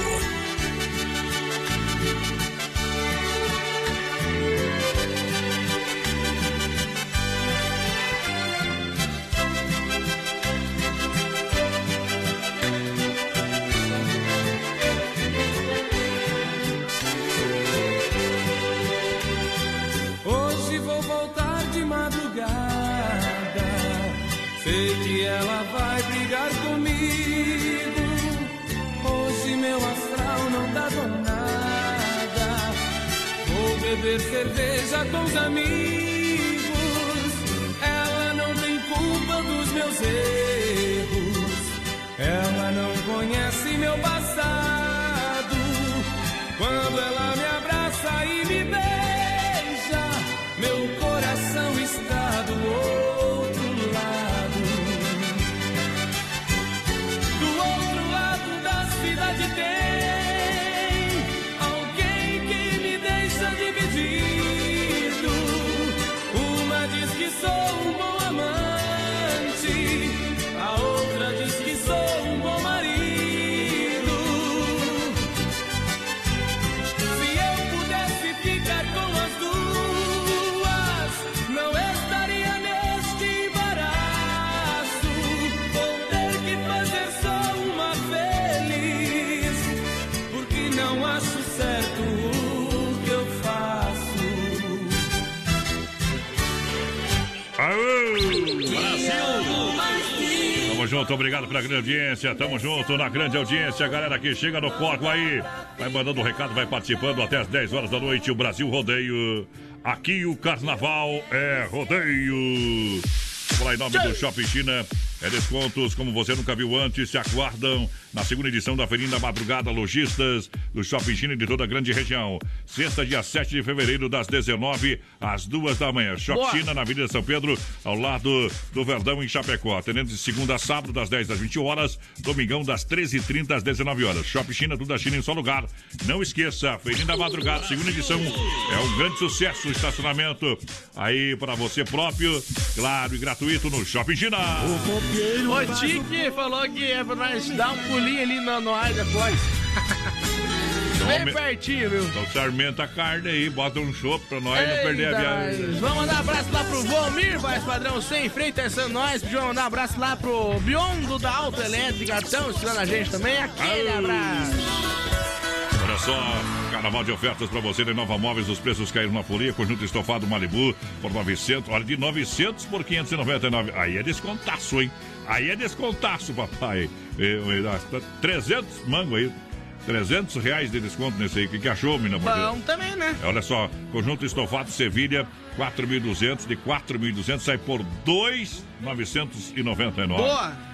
Beber cerveja com os amigos. Ela não tem culpa dos meus erros. Ela junto, obrigado pela grande audiência. Tamo junto na grande audiência, galera que chega no corpo aí. Vai mandando um recado, vai participando até as 10 horas da noite. O Brasil Rodeio. Aqui o carnaval é rodeio. Lá, em nome do Shopping China. É descontos como você nunca viu antes. Se aguardam na segunda edição da Feirinha da Madrugada Lojistas do Shopping China de toda a grande região. Sexta, dia 7 de fevereiro, das 19 às 2 da manhã. Shopping Boa. China, na Avenida São Pedro, ao lado do Verdão, em Chapecó. Atendendo de segunda a sábado, das 10 às 20 horas. Domingão, das 13h30 às 19 horas. Shopping China, tudo da China em só lugar. Não esqueça, Feirinha da Madrugada, segunda edição. É um grande sucesso. Estacionamento aí para você próprio, claro, e gratuito no Shopping China. O Tique falou que é pra nós dar um pulinho ali no, no ar depois. Bem pertinho, viu? Então sarmenta a carne aí, bota um chopp pra nós não perder a viagem. Vamos mandar um abraço lá pro Volmir, voz padrão sem freio, terçando nós. Pediu mandar um abraço lá pro Biondo da Autoelétrica, estão estudando a gente também. Aquele Au. abraço. Olha só, carnaval de ofertas pra você da Nova Móveis, os preços caíram na folia, conjunto estofado Malibu por 900, olha, de 900 por 599. Aí é descontaço, hein? Aí é descontaço, papai. Eh, eh, 300 mango aí, 300 reais de desconto nesse aí. O que, que achou, mina? Bom também, né? Olha só, conjunto estofado Sevilha, 4.200, de 4.200 sai por 2.999. Boa.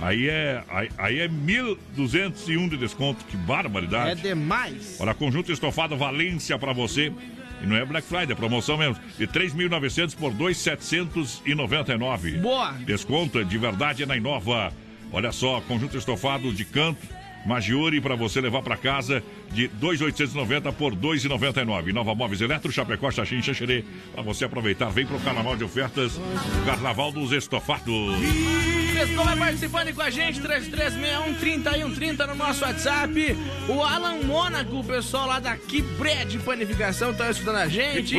Aí é, aí, aí é 1.201 de desconto, que barbaridade. É demais. Olha, conjunto estofado Valência pra você. E não é Black Friday, é promoção mesmo. De 3.900 por 2.799. Boa. Desconto de verdade é na Inova. Olha só, conjunto estofado de canto. Maggiore para você levar para casa de 2.890 por 2.99. Nova Móveis Eletro, Chapecó, Xaxim, Xaxerê. Para você aproveitar, vem pro Carnaval de Ofertas, Carnaval dos Estofados. Pessoal vai participando com a gente, 3361-3130 no nosso WhatsApp. O Alan Mônaco, o pessoal lá da de Panificação, estão escutando a gente.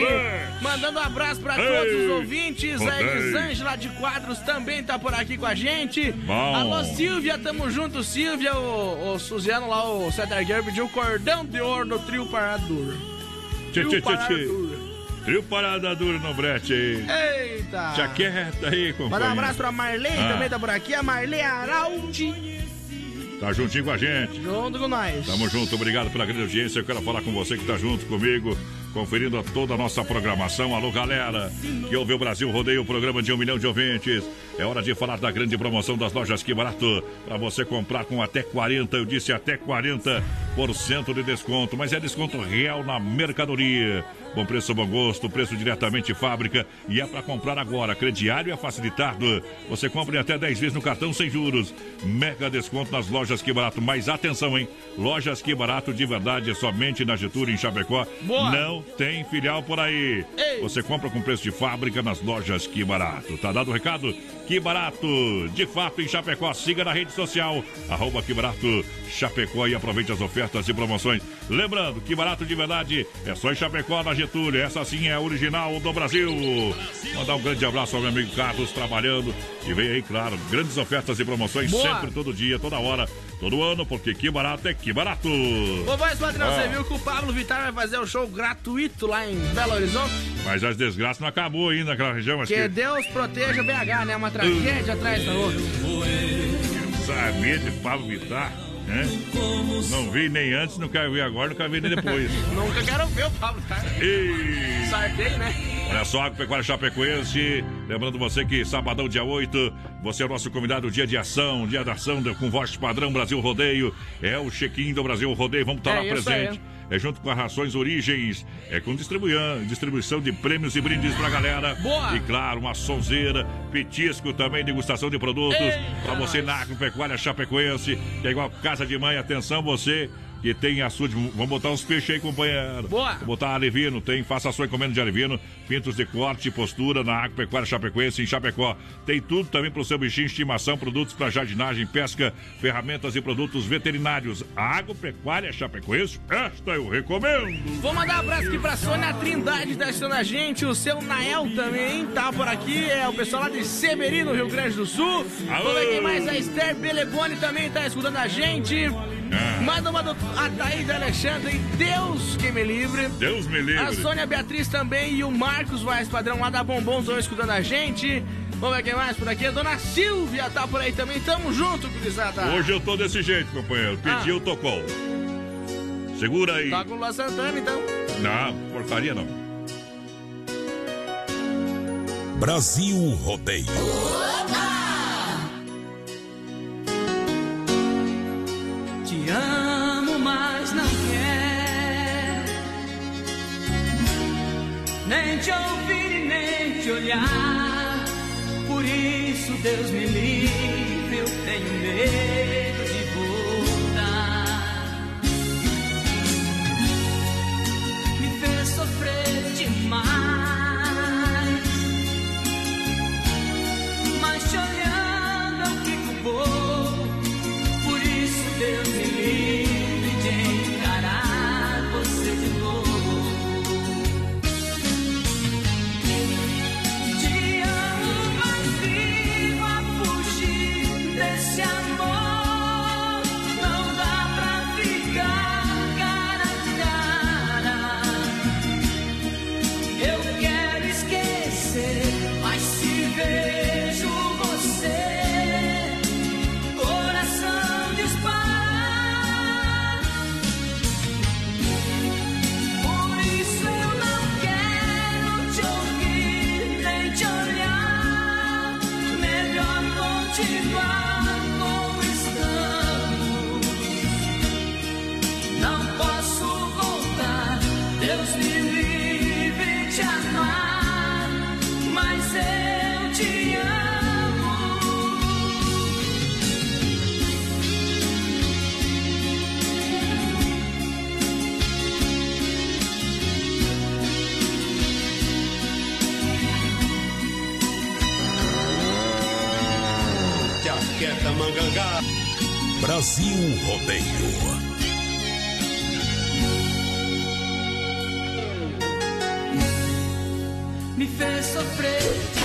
Mandando um abraço para todos os ouvintes. A Rodei. Elisângela de Quadros também tá por aqui com a gente. Bom. Alô, Silvia, tamo junto, Silvia. O, o Suziano lá, o Cedar Guerra pediu o cordão de ouro no trio Parador. Tchê, tchê, tchê. Trio Parada Dura no brete aí. Eita! Deixa quieto aí, companheiro. Mandar um abraço pra Marley, Ah. também tá por aqui. A Marley Araldi, Tá juntinho com a gente. junto com nós. Tamo junto, obrigado pela grande audiência. Eu quero falar com você que tá junto comigo, conferindo a toda a nossa programação. Alô, galera, que ouve o Brasil Rodeio, o programa de um milhão de ouvintes. É hora de falar da grande promoção das lojas Que Barato. Pra você comprar com até 40, eu disse até 40% de desconto. Mas é desconto real na mercadoria. Bom preço, bom gosto, preço diretamente fábrica. E é para comprar agora. Crediário é facilitado. Você compra em até 10 vezes no cartão sem juros. Mega desconto nas lojas Que Barato. Mas atenção, hein? Lojas Que Barato de verdade é somente na Getúlio, em Chapecó. Boa. Não tem filial por aí. Você compra com preço de fábrica nas lojas Que Barato. Tá dado o recado? Que Barato, de fato, em Chapecó. Siga na rede social, arroba Que Barato Chapecó e aproveite as ofertas e promoções. Lembrando, Que Barato de verdade é só em Chapecó, na Getúlio. Essa sim é a original do Brasil. Mandar um grande abraço ao meu amigo Carlos, trabalhando. E vem aí, claro, grandes ofertas e promoções Boa. sempre, todo dia, toda hora, todo ano, porque Que Barato é Que Barato. Ô, voz padrão, Ah. você viu que o Pablo Vittar vai fazer o show gratuito lá em Belo Horizonte? Mas as desgraças não acabou ainda naquela região, Que que... Deus proteja BH, né? Uma tragédia atrás da outra. Sabia de Pablo Vittar, né? Não vi nem antes, não quero ver agora, não quero ver nem depois. *laughs* Nunca quero ver o Pablo. Ei! Sartei, né? Olha só, Agropecuária Chapecoense. Lembrando você que sabadão, dia 8, você é o nosso convidado, dia de ação, dia da ação com voz padrão Brasil Rodeio. É o check-in do Brasil Rodeio, vamos estar É lá presente. aí. É junto com as rações Origens, é com distribuição, de prêmios e brindes pra galera. Boa. E claro, uma sonzeira, petisco também, degustação de produtos. Pra você na Agropecuária Chapecoense, que é igual casa de mãe. Atenção, você que tem açude. Vamos botar uns peixes aí, companheiro. Boa. Vou botar alevino, tem, faça a sua encomenda de alevino, pintos de corte e postura na Agropecuária Chapecoense em Chapecó. Tem tudo também pro seu bichinho, estimação, produtos para jardinagem, pesca, ferramentas e produtos veterinários. Agropecuária Chapecoense, esta eu recomendo. Vou mandar um abraço aqui pra Sônia Trindade, tá assistindo a gente. O seu Nael também tá por aqui. É o pessoal lá de Seberi, no Rio Grande do Sul. Alô. Vou ver quem mais. A Esther Beleboni também tá escutando a gente. Ah. Manda uma do Ataída Alexandre. Deus que me livre. Deus me livre. A Sônia Beatriz também e o Marcos Vaz Padrão lá da Bombom estão escutando a gente. Vamos ver quem mais por aqui. A dona Silvia tá por aí também. Tamo junto, gurizada. Hoje eu tô desse jeito, companheiro. Pediu, ah. tocou. Segura aí. Toca o Lua Santana, então. Não, porcaria não. Brasil Rodeio. Te amo, nem te ouvir nem te olhar. Por isso, Deus me livre, eu tenho medo de Brasil Rodeio. Me fez sofrer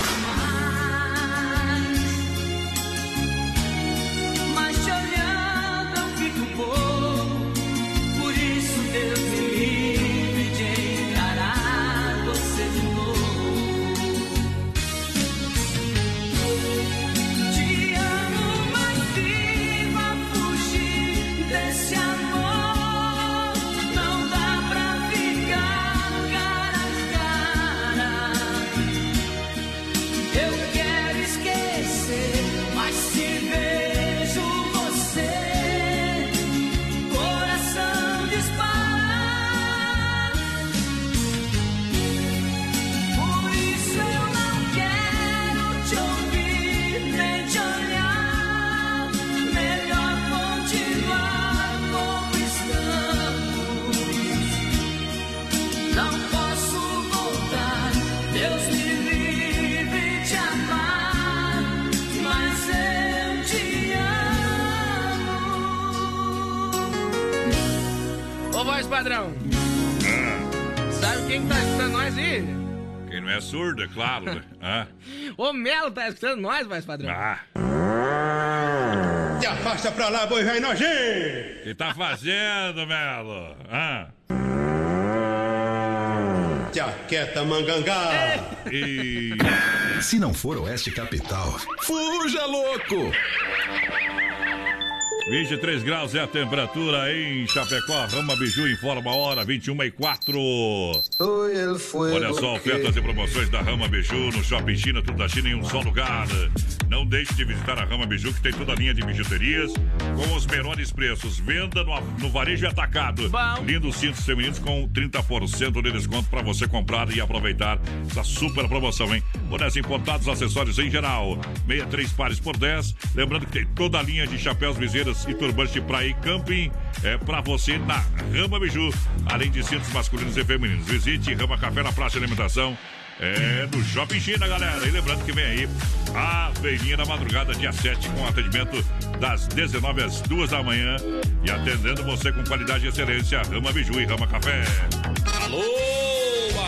claro, né? *laughs* Ah. o Melo tá escutando nós, mais padrão. Ah. Te afasta pra lá, boi velho nojento! O que tá fazendo, Melo? Ah. Te aquieta, mangangá! E... Se não for Oeste Capital, fuja, louco! 23 graus é a temperatura em Chapecó. Rama Biju informa a hora, 21 e 4. Olha só, ofertas e promoções da Rama Biju no Shopping China, tudo da China em um só lugar. Não deixe de visitar a Rama Biju, que tem toda a linha de bijuterias com os menores preços. Venda no, no varejo atacado. Bom. Lindos cintos femininos com 30% de desconto para você comprar e aproveitar essa super promoção, hein? Bonés importados, acessórios em geral. 63 pares por 10. Lembrando que tem toda a linha de chapéus, viseiras e turbantes de praia e camping é para você na Rama Biju, além de cintos masculinos e femininos. Visite Rama Café na Praça de Alimentação. É do Shopping China, galera. E lembrando que vem aí a feirinha da madrugada, dia 7, com atendimento das 19 às 2 da manhã. E atendendo você com qualidade e excelência, Rama Biju e Rama Café. Alô,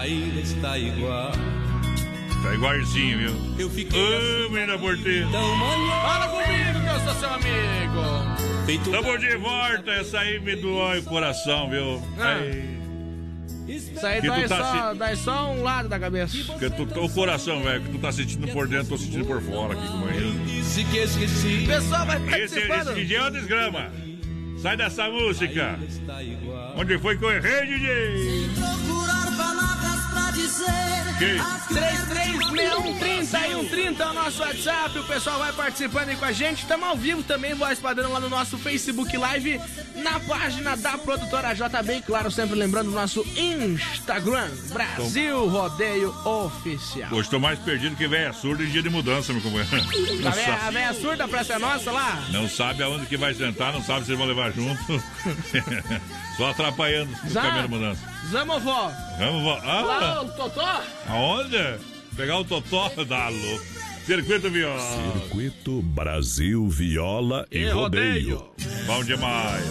ainda está igual. Tá igualzinho, viu? Eu fiquei Ô, menina porteira. Fala comigo que eu sou seu amigo. Tamo de volta, essa aí me dói o coração, viu? Ah. Aí. Isso aí dói, tá só, dói só um lado da cabeça. Tu, o coração, velho, que tu tá sentindo por dentro, tô sentindo por fora aqui com ele. Disse que esqueci. Pessoal, vai Esse, participando. esse DJ é uma desgrama. Sai dessa música. Onde foi que eu errei, DJ? fazer. Que? 3, 3. 3130 é o nosso WhatsApp, o pessoal vai participando aí com a gente. Estamos ao vivo também, voz padrão lá no nosso Facebook Live, na página da produtora JB, claro, sempre lembrando o nosso Instagram, Brasil Rodeio Oficial. Hoje estou mais perdido que véia surda em dia de mudança, meu companheiro. *laughs* A véia, a véia surda pra ser é nossa lá? Não sabe aonde que vai sentar, não sabe se vão levar junto. *laughs* Só atrapalhando o caminho da mudança. Vamos, vó. Vamos, vó. Ah, lá, o Totó. Aonde? Pegar o totó *laughs* da louco. Circuito Viola. Circuito Brasil Viola e, E rodeio. rodeio. Bom demais.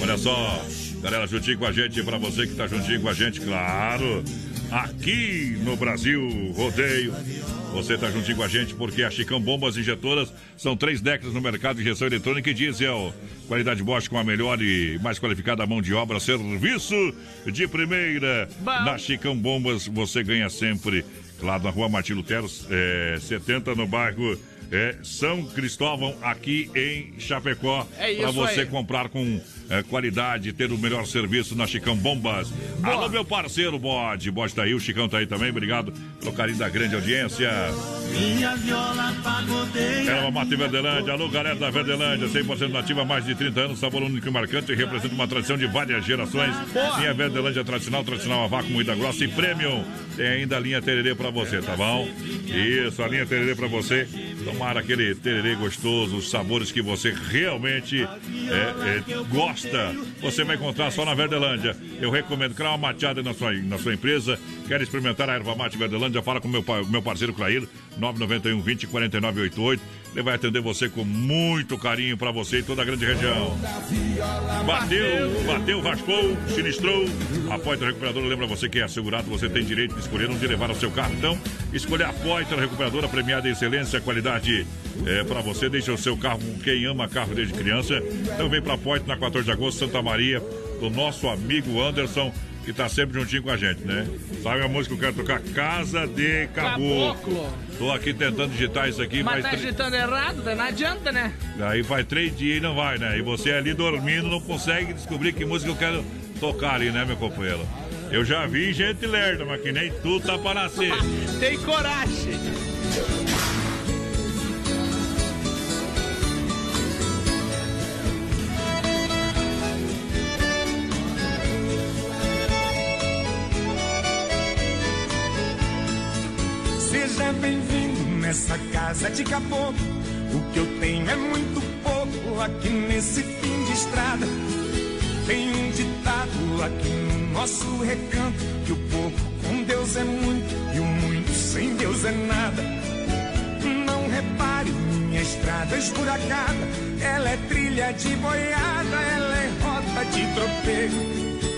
Olha só, galera, juntinho com a gente, pra você que tá juntinho com a gente, claro. Aqui no Brasil Rodeio. Você tá juntinho com a gente porque a Chicão Bombas Injetoras são três décadas no mercado de injeção eletrônica e diesel. Qualidade Bosch com a melhor e mais qualificada mão de obra, serviço de primeira. Na Chicão Bombas você ganha sempre. Claro, na rua Martim Lutero, é, 70, no bairro é, São Cristóvão, aqui em Chapecó. É isso Para você aí. comprar com é, qualidade, ter o melhor serviço na Chicão Bombas. Alô, meu parceiro Bode. Bode tá aí, o Chicão tá aí também. Obrigado pelo carinho da grande audiência. Minha viola pagodeia. Erva Mate Verdelândia. Alô, galera da Verdelândia. 100% nativa mais de 30 anos. Sabor único e marcante. Representa uma tradição de várias gerações. Tem a Verdelândia tradicional, tradicional a vácuo, moída grossa e premium. Tem ainda a linha tererê pra você, tá bom? Isso, a linha tererê pra você. Tomar aquele tererê gostoso, os sabores que você realmente é, é, gosta. Você vai encontrar só na Verdelândia. Eu recomendo criar uma mateada na sua, na sua empresa. Quer experimentar a erva mate Verdelândia? Fala com meu, meu parceiro Clair, 991 20 49 88. Ele vai atender você com muito carinho pra você e toda a grande região. Bateu, bateu, raspou, sinistrou. A Poitra Recuperadora lembra você que é assegurado, você tem direito de escolher onde levar o seu carro. Então, escolha a Poitra Recuperadora, premiada em excelência, qualidade é, para você. Deixa o seu carro com quem ama carro desde criança. Então, vem pra Poitra na 14 de agosto, Santa Maria, do nosso amigo Anderson. Que tá sempre juntinho com a gente, né? Sabe a música que eu quero tocar? Casa de Caboclo. Caboclo. Tô aqui tentando digitar isso aqui, Mas mas. tá tre- agitando errado, daí não adianta, né? Aí faz três dias e não vai, né? E você ali dormindo não consegue descobrir que música eu quero tocar ali, né, meu companheiro? Eu já vi gente lerda, mas que nem tu tá para nascer. *laughs* Tem coragem. Nessa casa de caboclo. O que eu tenho é muito pouco aqui nesse fim de estrada. Tem um ditado aqui no nosso recanto: que o pouco com Deus é muito e o muito sem Deus é nada. Não repare, minha estrada esburacada. Ela é trilha de boiada, ela é rota de tropeiro.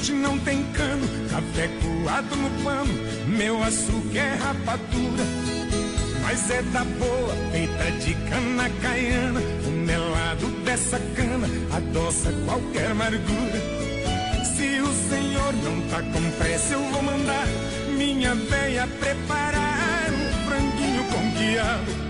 Fonte, não tem cano, café coado no pano, meu açúcar é rapadura. Mas é da boa, feita de cana caiana, o melado dessa cana adoça qualquer amargura. Se o senhor não tá com pressa, eu vou mandar minha véia preparar um franguinho com quiabo.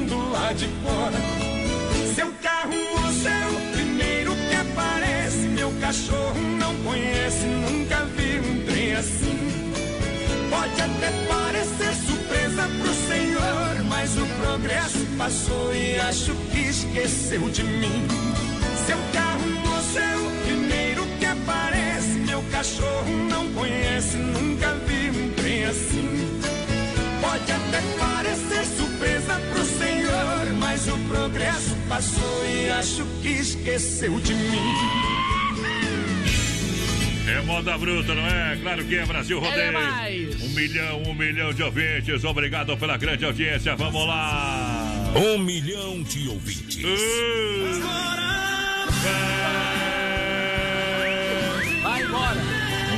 lá de fora. Seu carro, o primeiro que aparece. Meu cachorro não conhece, nunca vi um trem assim. Pode até parecer surpresa pro senhor, mas o progresso passou e acho que esqueceu de mim. Seu carro, o primeiro que aparece. Meu cachorro não conhece, nunca vi um trem assim. Pode até parecer surpresa pro senhor, mas o progresso passou e acho que esqueceu de mim. É moda bruta, não é? Claro que é Brasil Rodeio. demais. um milhão, um milhão de ouvintes. Obrigado pela grande audiência. Vamos lá. Um milhão de ouvintes. Vai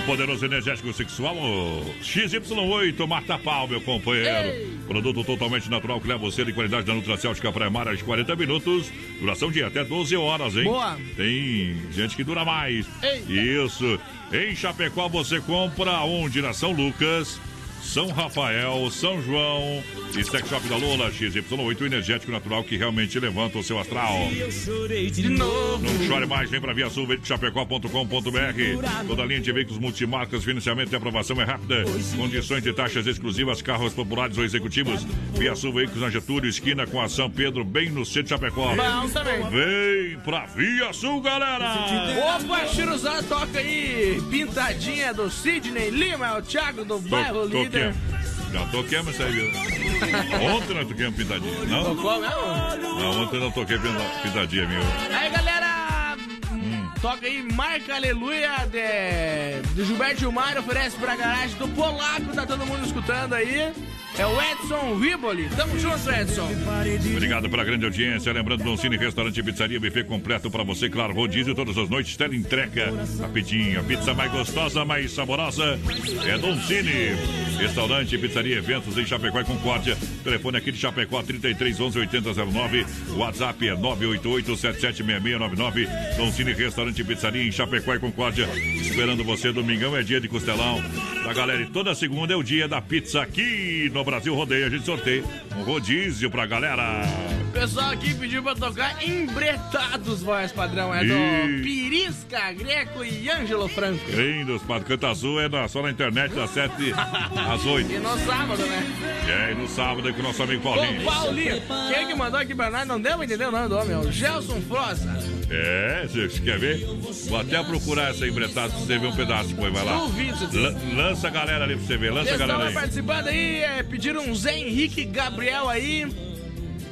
poderoso energético sexual, o XY8, mata pau, meu companheiro. Produto totalmente natural que leva você de qualidade da Nutracêutica mais de 40 minutos. Duração de até 12 horas, hein? Boa. Tem gente que dura mais. Eita. Isso. Em Chapecó você compra onde? Na São Lucas. São Rafael, São João e Sex Shop da Lola XY8 energético natural que realmente levanta o seu astral. De novo. Não chore mais, vem pra Via Sul, vem de chapecó.com.br. Toda linha de veículos multimarcas, financiamento e aprovação é rápida. Condições de taxas exclusivas, carros populares ou executivos. Via Sul Veículos na Getúlio, esquina com a São Pedro, bem no centro de Chapecó. Vem pra Via Sul, galera! Opa, Chiruzá, toca aí. Pintadinha do Sidney Lima, é o Thiago do bairro líder. Toquemos. Já toquemos isso aí, viu? Ontem nós toquemos pintadinha, não? Tocou mesmo? Não, ontem eu não toquei pinta- pintadinha, meu. Toca aí Marca Aleluia de, de Gilberto Gilmar, oferece pra garagem do Polaco, tá todo mundo escutando aí. É o Edson Riboli. Tamo junto, Edson. Obrigado pela grande audiência. Lembrando, Don Cine Restaurante e Pizzaria, buffet completo para você, claro, rodízio todas as noites, tela entrega. Rapidinho, a pizza mais gostosa, mais saborosa é Don Cine. Restaurante, pizzaria, eventos em Chapecó e Concórdia. Telefone aqui de Chapecó, 33 11 8009. WhatsApp é 988 776699. Don Cine Restaurante e Pizzaria em Chapecó e Concórdia. Esperando você, domingão é dia de costelão. Da galera, e toda segunda é o dia da pizza aqui no Brasil Rodeio. A gente sorteia um rodízio pra galera. Pessoal aqui pediu pra tocar Embretados, voz padrão. É do. Pirisca, Greco e Ângelo Franco. Dos Pato Canta Azul é na- só na internet das 7 às 8. E no sábado, né? É, e no sábado aí com o nosso amigo Paulinho. Ô, Paulinho, quem que mandou aqui pra nós? Não deu pra entender o nome do homem, é o Gelson Froza. É, você quer ver? Vou até procurar essa embretada pra você ver um pedaço depois, vai lá. Duvido, La- lança a galera ali pra você ver, lança a Pessoal galera aí. participando aí, é, pediram um Zé Henrique Gabriel aí.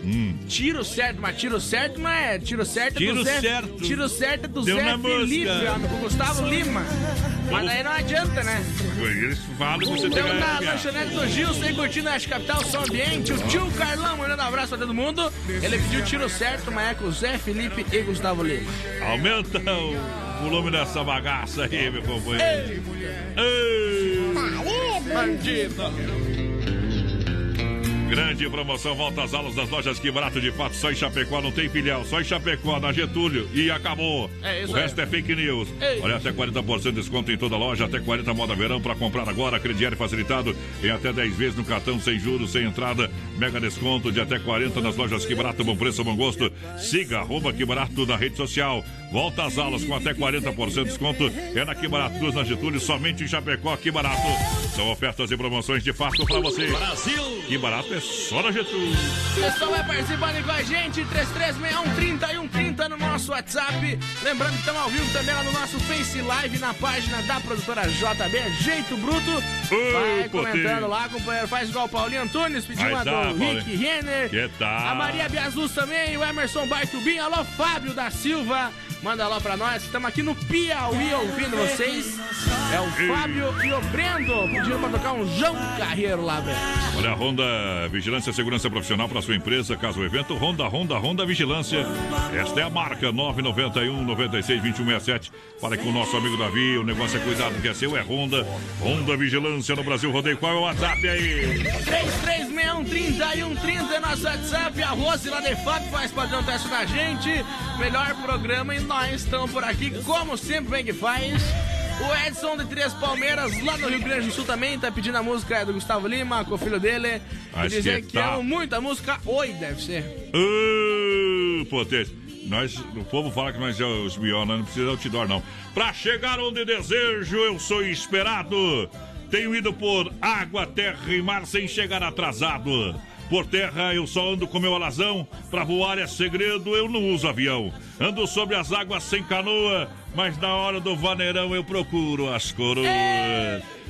Hum. Tiro certo, mas tiro certo não é tiro certo Tiro é do Zé. certo. Tiro certo é do Deu Zé Felipe, do Gustavo Lima. Mas aí não adianta, né? Eles falam você tem que na lanchonete do Gil, sem curtindo a Capital, som ambiente. O tio Carlão mandando um abraço pra todo mundo. Ele pediu tiro certo, mas é com o Zé Felipe e Gustavo Lima. Aumenta o volume dessa bagaça aí, meu companheiro. Ei. Bandido. Grande promoção, volta às aulas das lojas Que Barato de Fato, só em Chapecó, não tem filial, só em Chapecó, na Getúlio, e acabou. É isso o resto aí. é fake news. Ei. Olha, até 40% de desconto em toda loja, até 40 moda verão para comprar agora, crediário facilitado em até 10 vezes no cartão, sem juros, sem entrada, mega desconto de até 40 nas lojas Que Barato, bom preço, bom gosto. Siga, arroba Que Barato na rede social. Volta às aulas com até 40% de desconto, é na Que Barato, na Getúlio, somente em Chapecó, Que Barato. São ofertas e promoções de fato para você. Brasil! Que Barato é só na Getúlio. O pessoal vai participando com a gente, 336130 e 130 no nosso WhatsApp. Lembrando que estamos ao vivo também lá no nosso Face Live, na página da produtora JB, Jeito Bruto. vai comentando lá, companheiro. Faz igual o Paulinho Antunes, pediu uma dar, do Paulinho. Rick Renner. Que tal? A Maria Biazus também, o Emerson Baitubim. Alô, Fábio da Silva. Manda lá pra nós. Estamos aqui no Piauí ouvindo vocês. É o Fábio e o Brendo. Pedindo pra tocar um João Carreiro lá, velho. Olha, a Honda Vigilância Segurança Profissional para sua empresa, caso o evento, Honda, Honda, Honda Vigilância. Esta é a marca 991 96 2167. Fala com o nosso amigo Davi, o negócio é cuidado que é seu, é Honda. Honda Vigilância no Brasil Rodeio. Qual é o WhatsApp aí? 336130 e 130 é nosso WhatsApp. A Rose lá de FAP faz padrão teste na gente. Melhor programa e nós estamos por aqui, como sempre bem que faz. O Edson de Três Palmeiras, lá no Rio Grande do Sul também, tá pedindo a música do Gustavo Lima, com o filho dele. E dizer que que, tá. amo muito a música Oi, deve ser. Uh, potência. Nós, o povo fala que nós é os melhores, não precisa outdoor, não. Pra chegar onde desejo, eu sou esperado. Tenho ido por água, terra e mar sem chegar atrasado. Por terra eu só ando com meu alazão. Pra voar é segredo, eu não uso avião. Ando sobre as águas sem canoa, mas na hora do vaneirão eu procuro as coroas.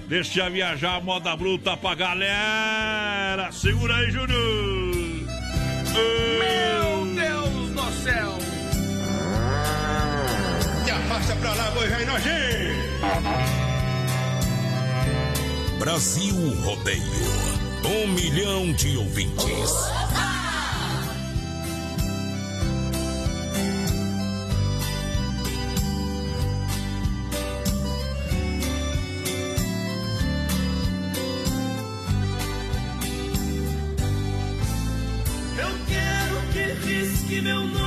Deixa viajar, moda bruta pra galera. Segura aí, Júnior. Meu Deus do céu! Se afasta pra lá, boi velho! Brasil Rodeio. Um milhão de ouvintes. Eu quero que risque meu nome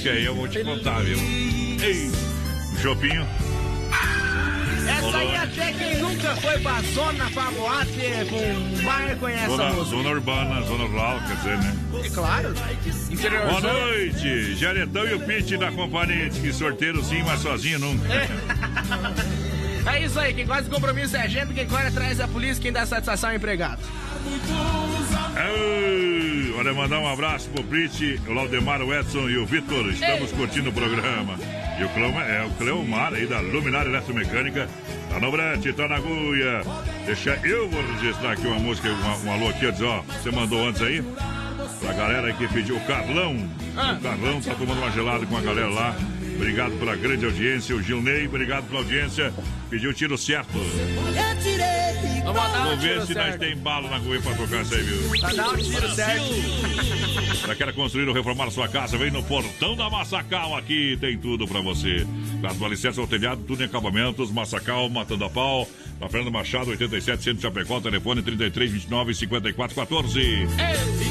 música aí eu vou te contar, viu? Ei, Chopinho. Essa aí até quem nunca foi pra zona, pra boate, com bar, conhece Zona, música. zona urbana, zona rural, quer dizer, né? É claro. Interior Boa noite, Jaretão e o Pete da companhia. Diz que sorteiro sim, mas sozinho nunca. *laughs* É isso aí, quem gosta de compromisso é a gente, quem corre atrás é a polícia, quem dá satisfação é o empregado. Ei, Olha, mandar um abraço pro Pete, o Laudemar, o Edson e o Vitor. Estamos curtindo o programa. E o Cleomar, é o Cleomar aí da Luminária Eletromecânica. Tá no Brete, tá na agulha. Deixa eu vou registrar aqui uma música, uma, um alô aqui, diz, ó, você mandou antes aí? Pra galera que pediu o Carlão. O Carlão tá tomando uma gelada com a galera lá. Obrigado pela grande audiência. O Gilney, obrigado pela audiência. Pediu o tiro certo. Vamos dar um Vamos ver se nós tem bala na agulha pra tocar isso aí, viu? Pra dar um tiro certo. *laughs* Já quer construir ou reformar sua casa? Vem no Portão da Massacal, aqui tem tudo pra você. Do Alicerce ao telhado, tudo em acabamentos, Massacal, Matando a Pau, na Fernanda Machado, 87, Centro de Chapecó, telefone 33, 29, 54, 14.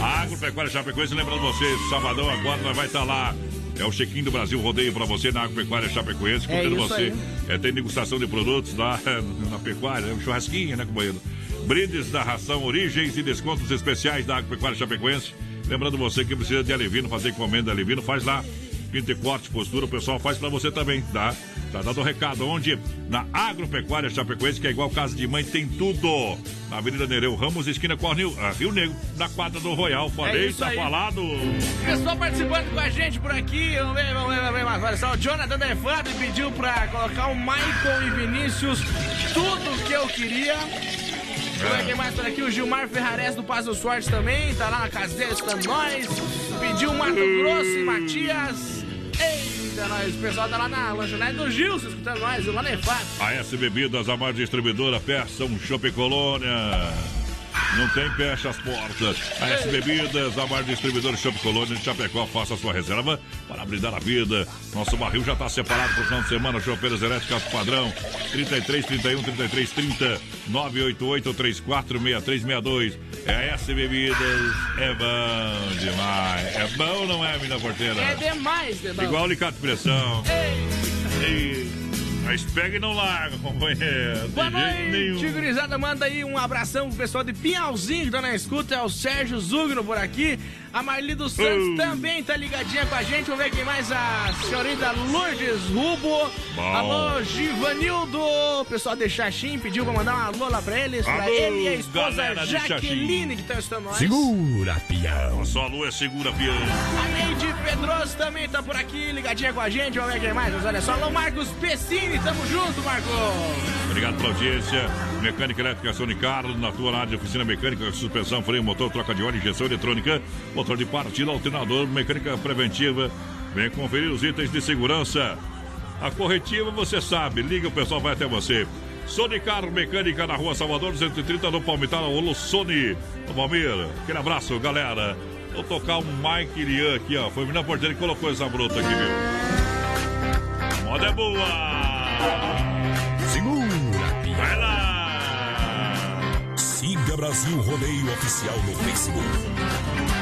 Agropecuária Chapecoense, lembrando você, sabadão agora nós vai estar lá. É o check-in do Brasil Rodeio pra você na Agropecuária Chapecoense, É convidando você. É, tem degustação de produtos lá *laughs* na pecuária, um churrasquinho, né, companheiro? Brindes da ração, origens e descontos especiais da Agropecuária Chapecoense. Lembrando você que precisa de alevino, fazer encomenda de alevino, faz lá. Pinto e corte, postura, o pessoal faz pra você também, tá? Tá dando o recado. Onde? Na Agropecuária Chapecoense, que é igual casa de mãe, tem tudo. Na Avenida Nereu Ramos, esquina com a Rio, a Rio Negro, na quadra do Royal. Falei, isso tá aí. falado. Pessoal participando com a gente por aqui, vamos ver, vamos ver, vamos ver mais. Olha só, o Jonathan da EFAB pediu pra colocar o Michael e Vinícius, tudo que eu queria. Eu ver quem mais por aqui, o Gilmar Ferrares do Paz do Sorte também, tá lá na casa dele, escutando nós. Pediu Mato Grosso e Matias. Eita, nós, o pessoal tá lá na lanchonete do Gilson, escutando nós, na EFAB. A S Bebidas, a maior distribuidora, peça um Shopping Colônia. Não tem fecha as portas. A S Bebidas, a maior distribuidora Shopping Colônia de Chapecó, faça sua reserva para brindar a vida. Nosso barril já está separado para o final de semana. Chopeiras elétricas padrão 33 31 33 30 988 34 6362. É a S Bebidas. É bom demais. É bom, não é, mina porteira? É demais, demais. Igual alicate de pressão. Ei. Mas pega e não larga, companheiro. Boa noite, gurizada. Manda aí um abração pro pessoal de Pinhalzinho que tá na escuta. É o Sérgio Zugno por aqui. A Marli dos Santos Uh. também tá ligadinha com a gente. Vamos ver quem mais. A senhorita Lourdes Rubo. Bom. Alô, Givanildo. O pessoal de Xaxim pediu pra mandar uma alô lá pra eles. Pra Alô, ele e a esposa Jaqueline que estão estando nós. Segura, pião. Só a lua é segura, pião. A Neide Pedroso também tá por aqui, ligadinha com a gente. Vamos ver quem mais. Mas olha só, alô, Marcos Pessini. Tamo junto, Marcos. Obrigado pela audiência. Mecânica elétrica Sony Carlos, na tua área de oficina mecânica, suspensão, freio, motor, troca de óleo, injeção eletrônica, motor de partida, alternador, mecânica preventiva. Vem conferir os itens de segurança. A corretiva você sabe, liga, o pessoal vai até você. Sony Carro Mecânica na rua Salvador 230 no Palmital, Alô Sony. Ô Valmir, aquele abraço, galera. Vou tocar um Mike Lian aqui, ó. Foi o menino porteiro que colocou essa bruta aqui, viu? Moda é boa! Segura, Vai lá! Siga Brasil Rodeio Oficial no Facebook.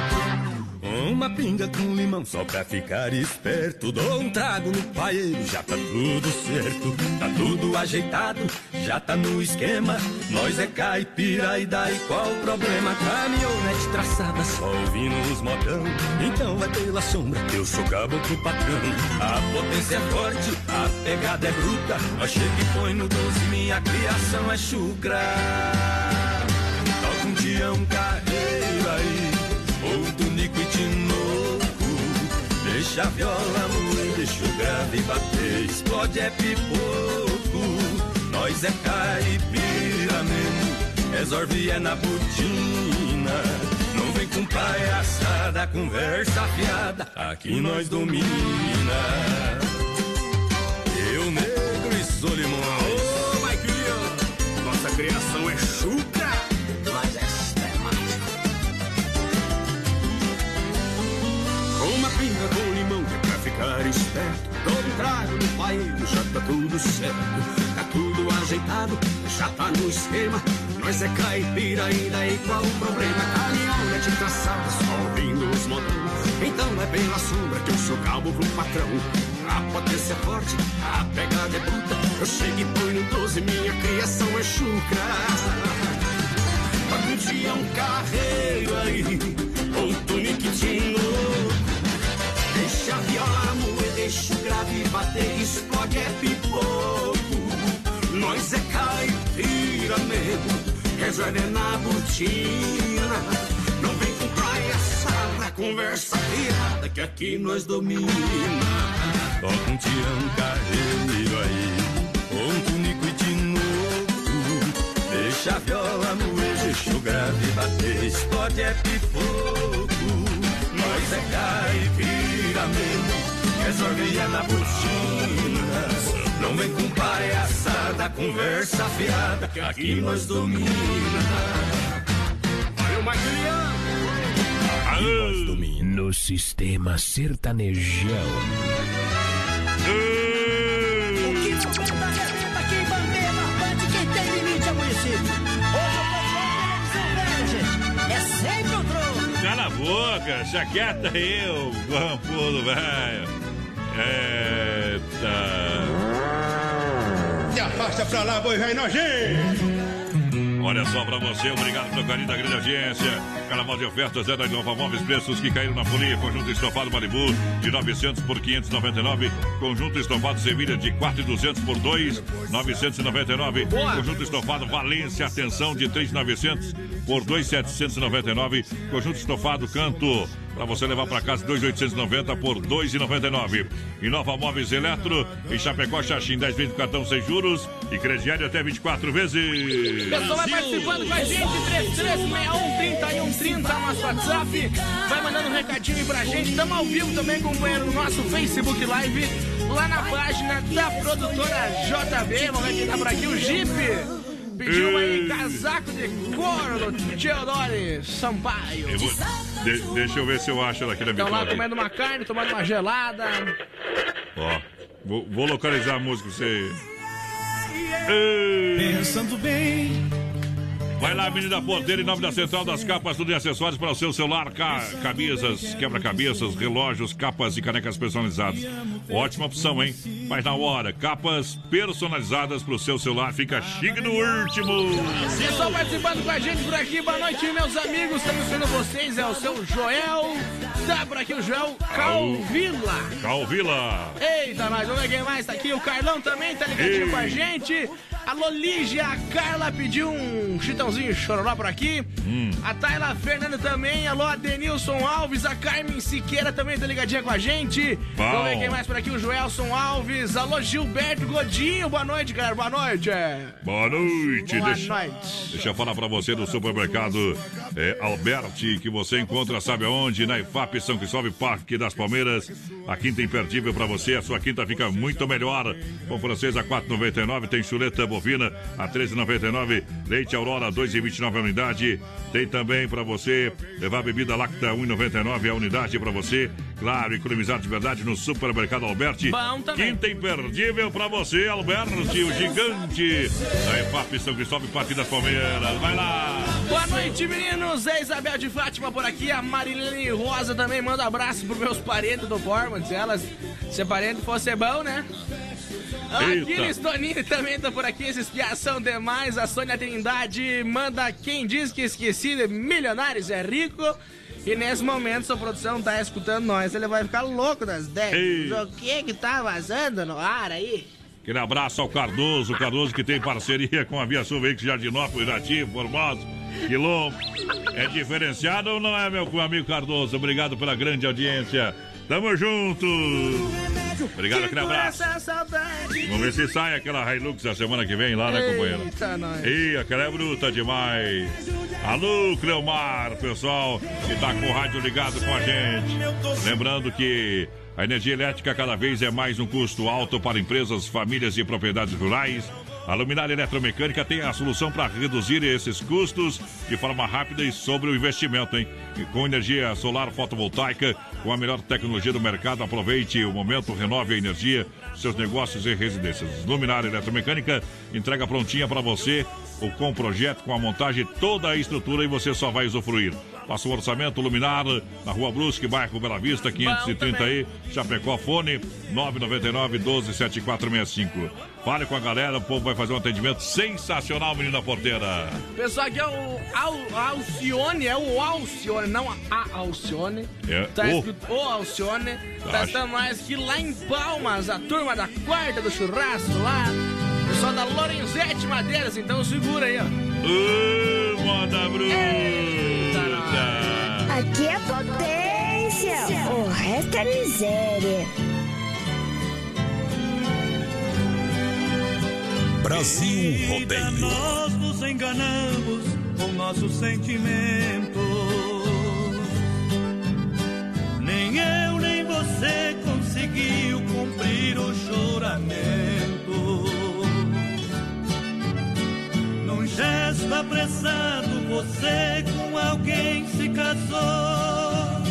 Uma pinga com limão só pra ficar esperto. Dou um trago no paeiro, já tá tudo certo. Tá tudo ajeitado, já tá no esquema. Nós é caipira e daí qual o problema? Caminhonete traçada, só ouvindo os modão. Então vai pela sombra, eu sou caboclo patrão. A potência é forte, a pegada é bruta. Nós chega e põe no 12, minha criação é chucra. Toca um dia um carreiro Deixa a viola moer, deixa o grave bater, explode é pipoco. Nós é caipira mesmo, resolve é na botina. Não vem com palhaçada, conversa fiada, aqui nós domina. Eu negro e Solimões. Ô, Mike Leon, nossa criação é chucra. Nós é Uma pinga com ficar esperto. Um trago no paeiro, já tá tudo certo. Tá tudo ajeitado, já tá no esquema. Nós é caipira e daí qual o problema? Caminhonete traçada, só ouvindo os motores. Então é pela sombra que eu sou calmo pro patrão. A potência é forte, a pegada é bruta. Eu chego e ponho no 12, minha criação é chucra. Algum dia um carreiro aí, ou um. Deixa o grave bater, explode é pipoco. Nós é caipira mesmo, é na botina. Não vem com praia sara, conversa fiada, que aqui nós domina. Toca um tião carreiro aí, ou um tunico de novo. Deixa a viola moer, deixa o grave bater, explode é pipoco. Nós é caipira mesmo, é na botina. Não vem com palhaçada, conversa fiada, que aqui nós domina. Nós domina. No sistema sertanejão. O que tá aqui, bandeira, bate quem tem limite ao município. Hoje eu tô com a televisão. É sempre o troco. Cala a boca, chaqueta eu, guampudo, velho. Eita. Se afasta pra lá, boi velho nojento. Olha só pra você, obrigado pelo carinho da grande audiência. Carnaval de ofertas é da Nova Móveis, preços que caíram na folia. Conjunto estofado Malibu de 900 por 599. Conjunto estofado Sevilha de 4,200 por 2, 999. Conjunto estofado Valência, atenção, de 3,900 por 2,799. Conjunto estofado Canto para você levar para casa 2,890 por 2,99. E Nova Móveis Eletro, em Chapecó, Xaxim, 10 vezes cartão sem juros e crediário até 24 vezes. Pessoal vai participando com a gente, 3361 30 nosso WhatsApp. Vai mandando um recadinho aí pra gente. Estamos ao vivo também, companheiro, no nosso Facebook Live, lá na página da produtora JB. Vamos ver quem tá por aqui, o Jeep. Pediu aí casaco de couro do Teodoro Sampaio. Eu vou- de- deixa eu ver se eu acho ela aqui na Estão lá comendo uma carne, tomando uma gelada. Ó, vou, vou localizar a música pra você. Pensando bem. Vai lá, Avenida Porteira, em nome da Central das Capas, tudo em acessórios para o seu celular, ca camisas, quebra-cabeças, relógios, capas e canecas personalizadas. Ótima opção, hein? Mas na hora, capas personalizadas para o seu celular, fica chique no último. Pessoal participando com a gente por aqui, boa noite, meus amigos. Estamos vendo vocês, é o seu Joel. Tá por aqui o Joel Calvila. Calvila. Eita, vamos ver quem mais tá aqui. O Carlão também tá ligadinho Ei. com a gente. Alô, Lígia, a Carla pediu um chitãozinho chororó por aqui. Hum. A Tayla Fernanda também. Alô, Adenilson Alves. A Carmen Siqueira também tá ligadinha com a gente. Bom. Vamos ver quem mais por aqui. O Joelson Alves. Alô, Gilberto Godinho. Boa noite, cara. Boa noite. Boa noite. Boa deixa, noite. deixa eu falar pra você do supermercado é, Alberti, que você encontra, sabe aonde? Na IFAP São Cristóvão, Parque das Palmeiras. A quinta imperdível pra você. A sua quinta fica muito melhor. Pão francês a 4,99. Tem chuleta bovina a 13,99. Leite Aurora 2,29 a unidade. Tem também pra você levar bebida láctea 1,99 a unidade pra você. Claro, economizar de verdade no supermercado Alberti. Quinta imperdível pra você, Alberti, o gigante da EFAP São Cristóvão, Parque das Palmeiras. Vai lá! Boa noite, meninos. É Isabel de Fátima por aqui. A Marilene Rosa também manda abraço pros meus parentes do Formas. Elas, se parente fosse bom, né? Aquiles Tonini *laughs* também tá por aqui. Esses piação demais. A Sônia Trindade manda quem diz que esqueci de milionários é rico. E nesse momento, sua produção tá escutando nós. Ele vai ficar louco das Ei. 10. O que que tá vazando no ar aí? Aquele abraço ao Cardoso, Cardoso que tem parceria com a Via Sul Veículos Jardinópolis, Irati, Formosa, Quilombo. É diferenciado ou não é, meu amigo Cardoso? Obrigado pela grande audiência. Tamo junto! Obrigado, aquele abraço. Saudade. Vamos ver se sai aquela Hilux a semana que vem lá, né, companheiro? Eita, nós. Ih, aquela é bruta demais. Alô, Cleomar, pessoal que tá com o rádio ligado com a gente. Lembrando que a energia elétrica cada vez é mais um custo alto para empresas, famílias e propriedades rurais. A Luminária Eletromecânica tem a solução para reduzir esses custos de forma rápida e sobre o investimento, hein? E com energia solar fotovoltaica, com a melhor tecnologia do mercado, aproveite o momento, renove a energia, seus negócios e residências. Luminária Eletromecânica entrega prontinha para você, ou com o projeto, com a montagem, toda a estrutura e você só vai usufruir. Faça um orçamento luminar na Rua Brusque, bairro Bela Vista, 530 aí. Chapecó, fone 999 12 7465. Fale com a galera, o povo vai fazer um atendimento sensacional, menina porteira. Pessoal, aqui é o Al, Alcione, é o Alcione, não a Alcione. É, Tá o. escrito o Alcione. Tá Acho. estando mais que lá em Palmas, a turma da quarta do churrasco lá. Pessoal da Lorenzetti Madeiras, então segura aí, ó. Ô, moda bruta! Aqui é potência, o resto é miséria. Brasil Rodeio. Nós nos enganamos com nossos sentimentos. Nem eu nem você conseguiu cumprir o juramento. Num gesto apressado, você com alguém se casou.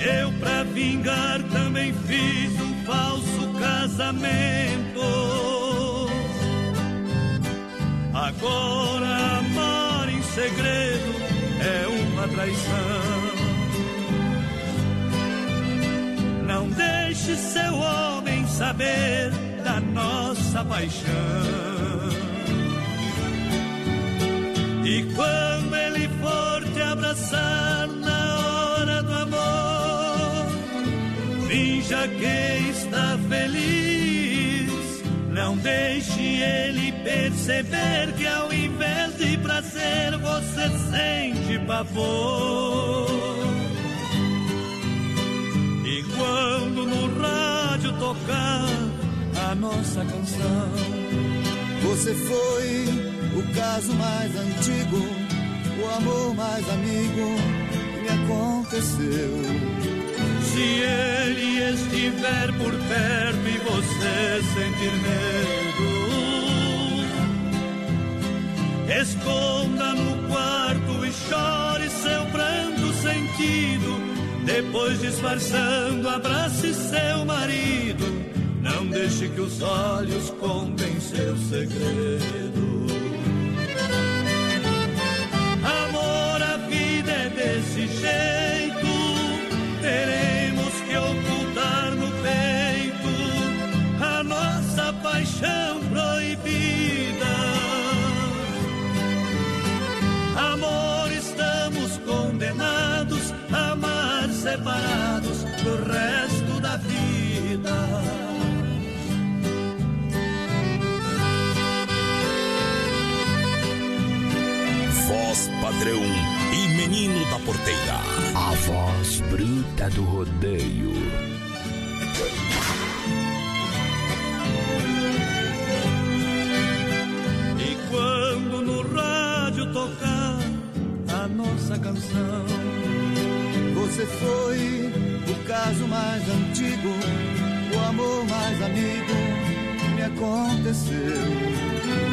Eu, pra vingar, também fiz um falso casamento. Agora, amar em segredo é uma traição. Não deixe seu homem saber da nossa paixão. E quando ele for te abraçar na finja que está feliz. Não deixe ele perceber que ao invés de prazer você sente pavor. E quando no rádio tocar a nossa canção, Você foi o caso mais antigo, o amor mais amigo que me aconteceu. Se ele estiver por perto e você sentir medo, esconda no quarto e chore seu pranto sentido. Depois, disfarçando, abrace seu marido. Não deixe que os olhos contem seu segredo. Amor, a vida é desse jeito. Paixão proibida. Amor, estamos condenados a amar separados do resto da vida. Voz padrão e menino da porteira. A voz bruta do rodeio. Quando no rádio tocar a nossa canção, Você foi o caso mais antigo, o amor mais amigo que me aconteceu.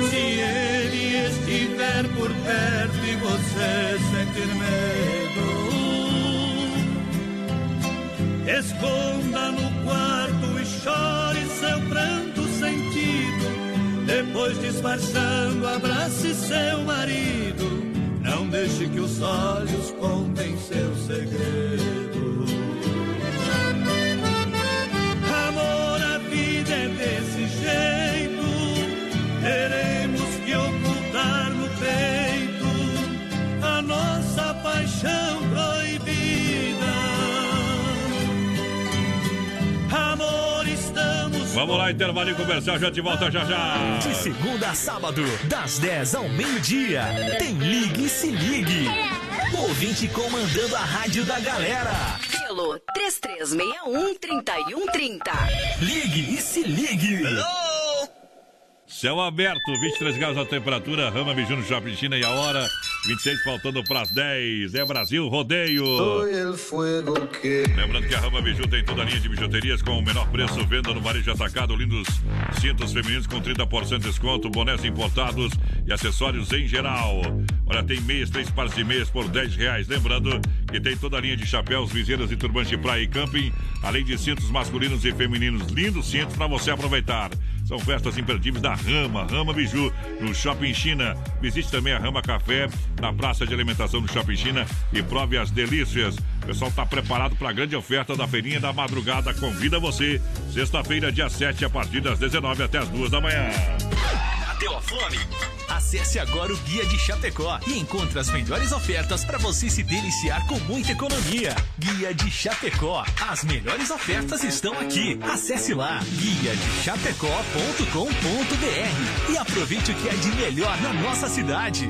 se ele estiver por perto e você sentir medo, esconda no quarto e chore seu pranto. Depois, disfarçando, abrace seu marido. Não deixe que os olhos contem seu segredo. Amor, a vida é desse jeito. Teremos que ocultar no peito a nossa paixão Vamos lá, intervalo comercial, já de volta já já. De segunda a sábado, das 10 ao meio-dia, tem Ligue e Se Ligue. Ouvinte comandando a rádio da galera. Pelo 3361-3130. Ligue e Se Ligue. Céu aberto, 23 graus a temperatura, Rama Biju no Shopping China e a hora 26 faltando para as 10. É Brasil Rodeio. Lembrando que a Rama Biju tem toda a linha de bijuterias com o menor preço, venda no varejo atacado, lindos cintos femininos com 30% de desconto, bonés importados e acessórios em geral. Olha, tem meias, três pares de meias por 10 reais. Lembrando que tem toda a linha de chapéus, viseiras e turbantes de praia e camping, além de cintos masculinos e femininos. Lindos cintos para você aproveitar. São festas imperdíveis da Rama, Rama Biju, no Shopping China. Visite também a Rama Café, na praça de alimentação do Shopping China e prove as delícias. O pessoal está preparado para a grande oferta da feirinha da madrugada. Convida você. Sexta-feira, dia 7, a partir das 19 até as 2 da manhã. Bateu a fome? Acesse agora o Guia de Chapecó e encontre as melhores ofertas para você se deliciar com muita economia. Guia de Chapecó. As melhores ofertas estão aqui. Acesse lá guiadechapecó.com.br e aproveite o que é de melhor na nossa cidade.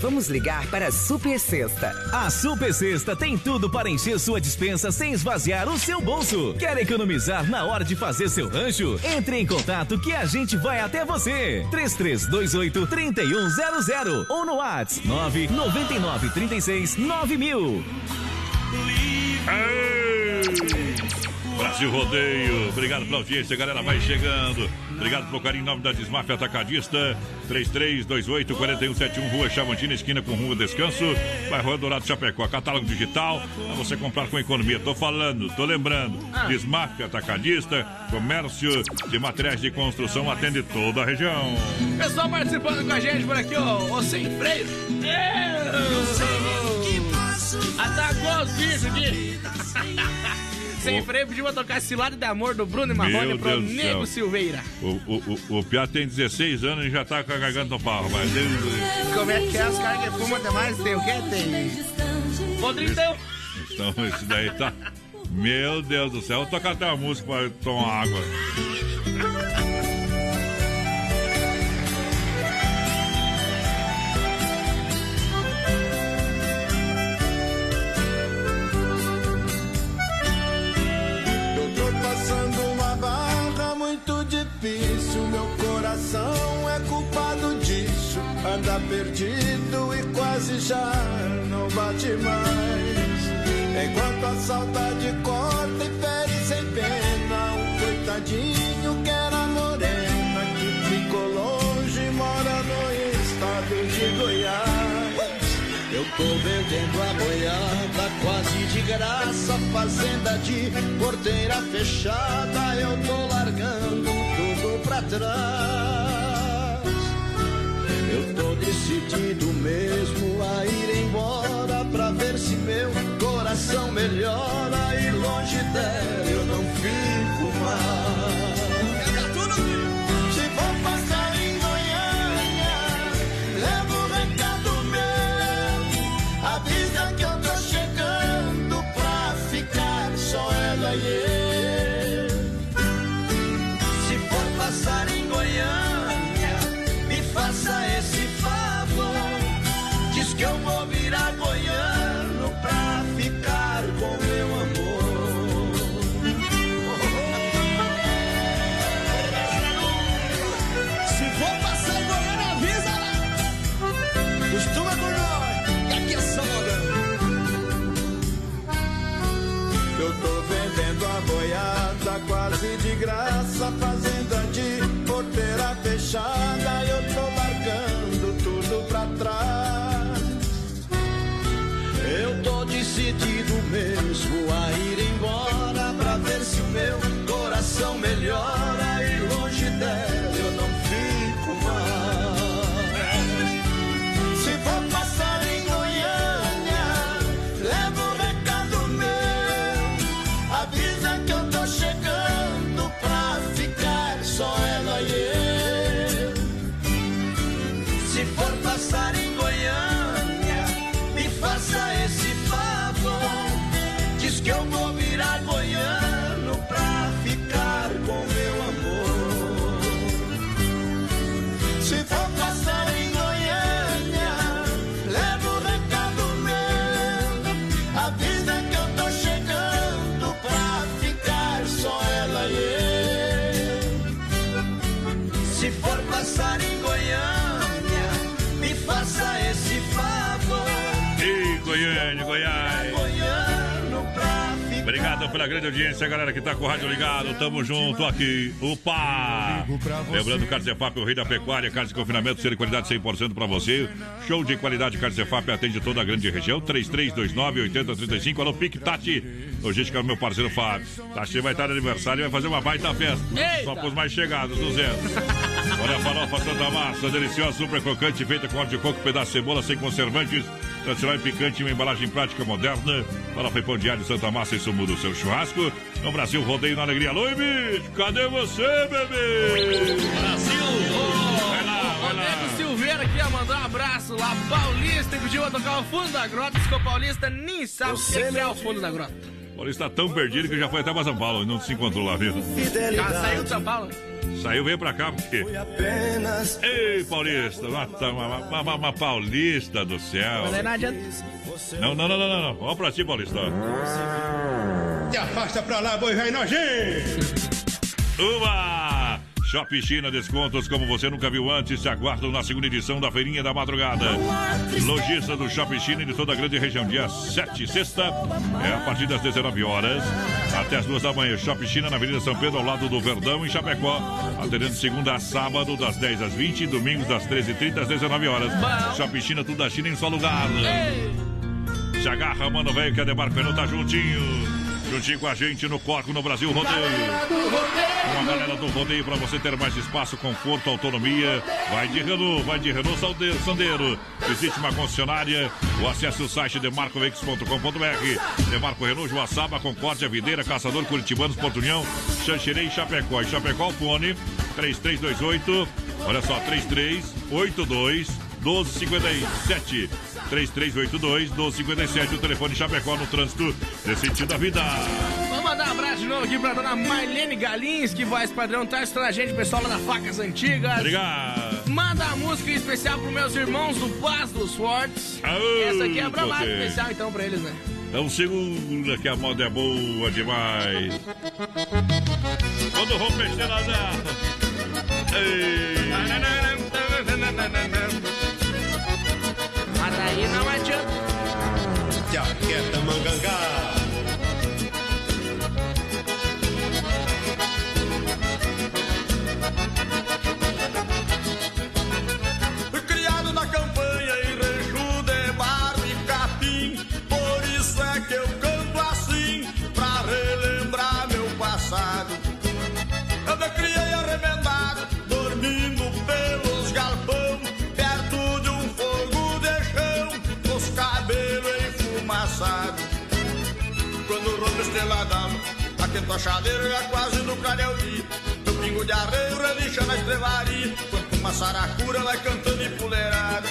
Vamos ligar para a Super Sexta. A Super Sexta tem tudo para encher sua dispensa sem esvaziar o seu bolso. Quer economizar na hora de fazer seu rancho? Entre em contato que a gente vai até você. 3328 3100 ou no WhatsApp 999 36 9000. Brasil Rodeio, obrigado pela audiência, galera, vai chegando. Obrigado pelo carinho em nome da Desmafia Atacadista, 3328-4171, Rua Chavantina, esquina com Rua Descanso, bairro Dourado Chapecó. Catálogo digital, pra você comprar com economia. Tô falando, tô lembrando. Desmafia Atacadista, comércio de materiais de construção, atende toda a região. Pessoal participando com a gente por aqui, ó, o Sem Freio. Atacou os bichos aqui. *laughs* Sem freio pediu pra tocar Cilada de Amor do Bruno e Marrone pro Deus Nego céu. Silveira. O, o, o, o Piá tem 16 anos e já tá com a garganta no pau, mas Deus. Como é que é? Os caras que fumam demais tem o quê? Tem. Rodrigo tem. Então, esse daí tá. Meu Deus do céu, vou tocar até a música pra tomar água. Difícil. Meu coração é culpado disso. Anda perdido e quase já não bate mais. Enquanto a saudade corta e fere sem pena. Um coitadinho que era morena. Que ficou longe e mora no estado de Goiás. Eu tô vendendo a boiada quase de graça, fazenda de porteira fechada, eu tô largando tudo pra trás. Eu tô decidido mesmo a ir embora pra ver se meu coração melhora e longe dela grande audiência, galera que tá com o rádio ligado. Tamo junto aqui. Opa! Lembrando, Carcefap, o rei da pecuária, carne de confinamento, ser de qualidade 100% pra você. Show de qualidade, Carcefap atende toda a grande região. 3329-8035. Alô, Pique Tati. Logística, meu parceiro Fábio. Tati vai estar de aniversário e vai fazer uma baita festa. Eita! Só pros mais chegados, do zero. Olha a farofa Santa Massa, deliciosa, super crocante, feita com óleo de coco, pedaço de cebola, sem conservantes. Tradicional e picante, uma embalagem prática moderna. Farofa e pão de alho Santa Massa, isso muda o seu churrasco. No Brasil, rodeio na alegria. Alô, bicho, cadê você, bebê? Vai lá, vai lá. Rodrigo Silveira aqui, ó, mandou um abraço lá. Paulista e pediu pra tocar o fundo da grota. Ficou Paulista, nem sabe o que é o fundo da grota. Paulista está tão perdido que já foi até pra São Paulo e não se encontrou lá, viu? Já saiu de São Paulo? Saiu, veio pra cá, porque. Ei, Paulista, mata, ma, ma, ma, ma, Paulista do céu. Mas não adianta. Não, não, não, não, não, não. Vamos pra ti, Paulista. Te afasta pra lá, boi velho nojento. Uma! Shopping China, descontos como você nunca viu antes. Se aguardam na segunda edição da Feirinha da Madrugada. Lojista do Shopping China e de toda a grande região. Dia 7, sexta, é a partir das 19 horas até as 2 da manhã. Shopping China na Avenida São Pedro, ao lado do Verdão, em Chapecó. Atendendo de segunda a sábado, das 10 às 20, domingos das 13h30 às 19 horas. Shopping China, tudo da China em só lugar. Se agarra, mano, velho, que a Renault tá juntinho. Juntinho com a gente no Corco, no Brasil Rodeio. Com a galera do rodeio para você ter mais espaço, conforto, autonomia. Vai de Renault, vai de Renault Sandeiro. Visite uma concessionária ou acesse o site demarcovex.com.br. Demarco Renault, Joaçaba, Concórdia, Videira, Caçador, Curitibanos, Porto União, Xanxerê e Chapecó. E Chapecó, fone 3328, olha só, 3382 1257. 3382 1257. O telefone Chapecó no trânsito desse sentido da vida. Vamos mandar um abraço de novo aqui pra dona Marlene Galins, que voz padrão, tá estudando a gente, pessoal lá da Facas Antigas. Obrigado. Manda a música especial pros meus irmãos do Paz dos Fortes. Aô, Essa aqui é pra você. especial então pra eles, né? Então segura que a moda é boa demais. Quando romper geladão. Ei. Mas aí não adianta. Jaqueta mangangá. Fui aquento a chaleira já quase no clareio dia. Meu pingo de arreio relincha na estrevaria, quanto uma saracura vai cantando em puleirada.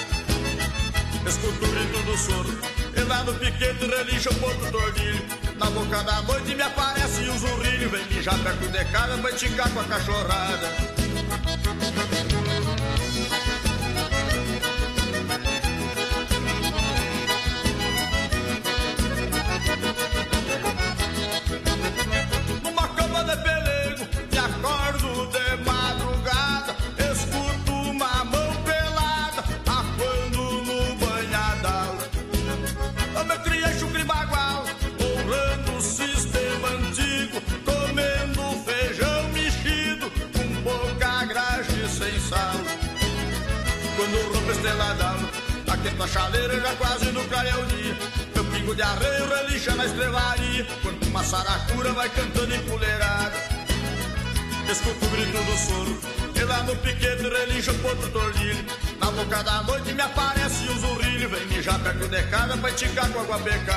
Escuto o grito do soro, e lá no piquete relincha o ponto do ordilho. Na boca da noite me aparece o zurrilho, vem mijar perto de casa pra esticar com a cachorrada. Água pecada.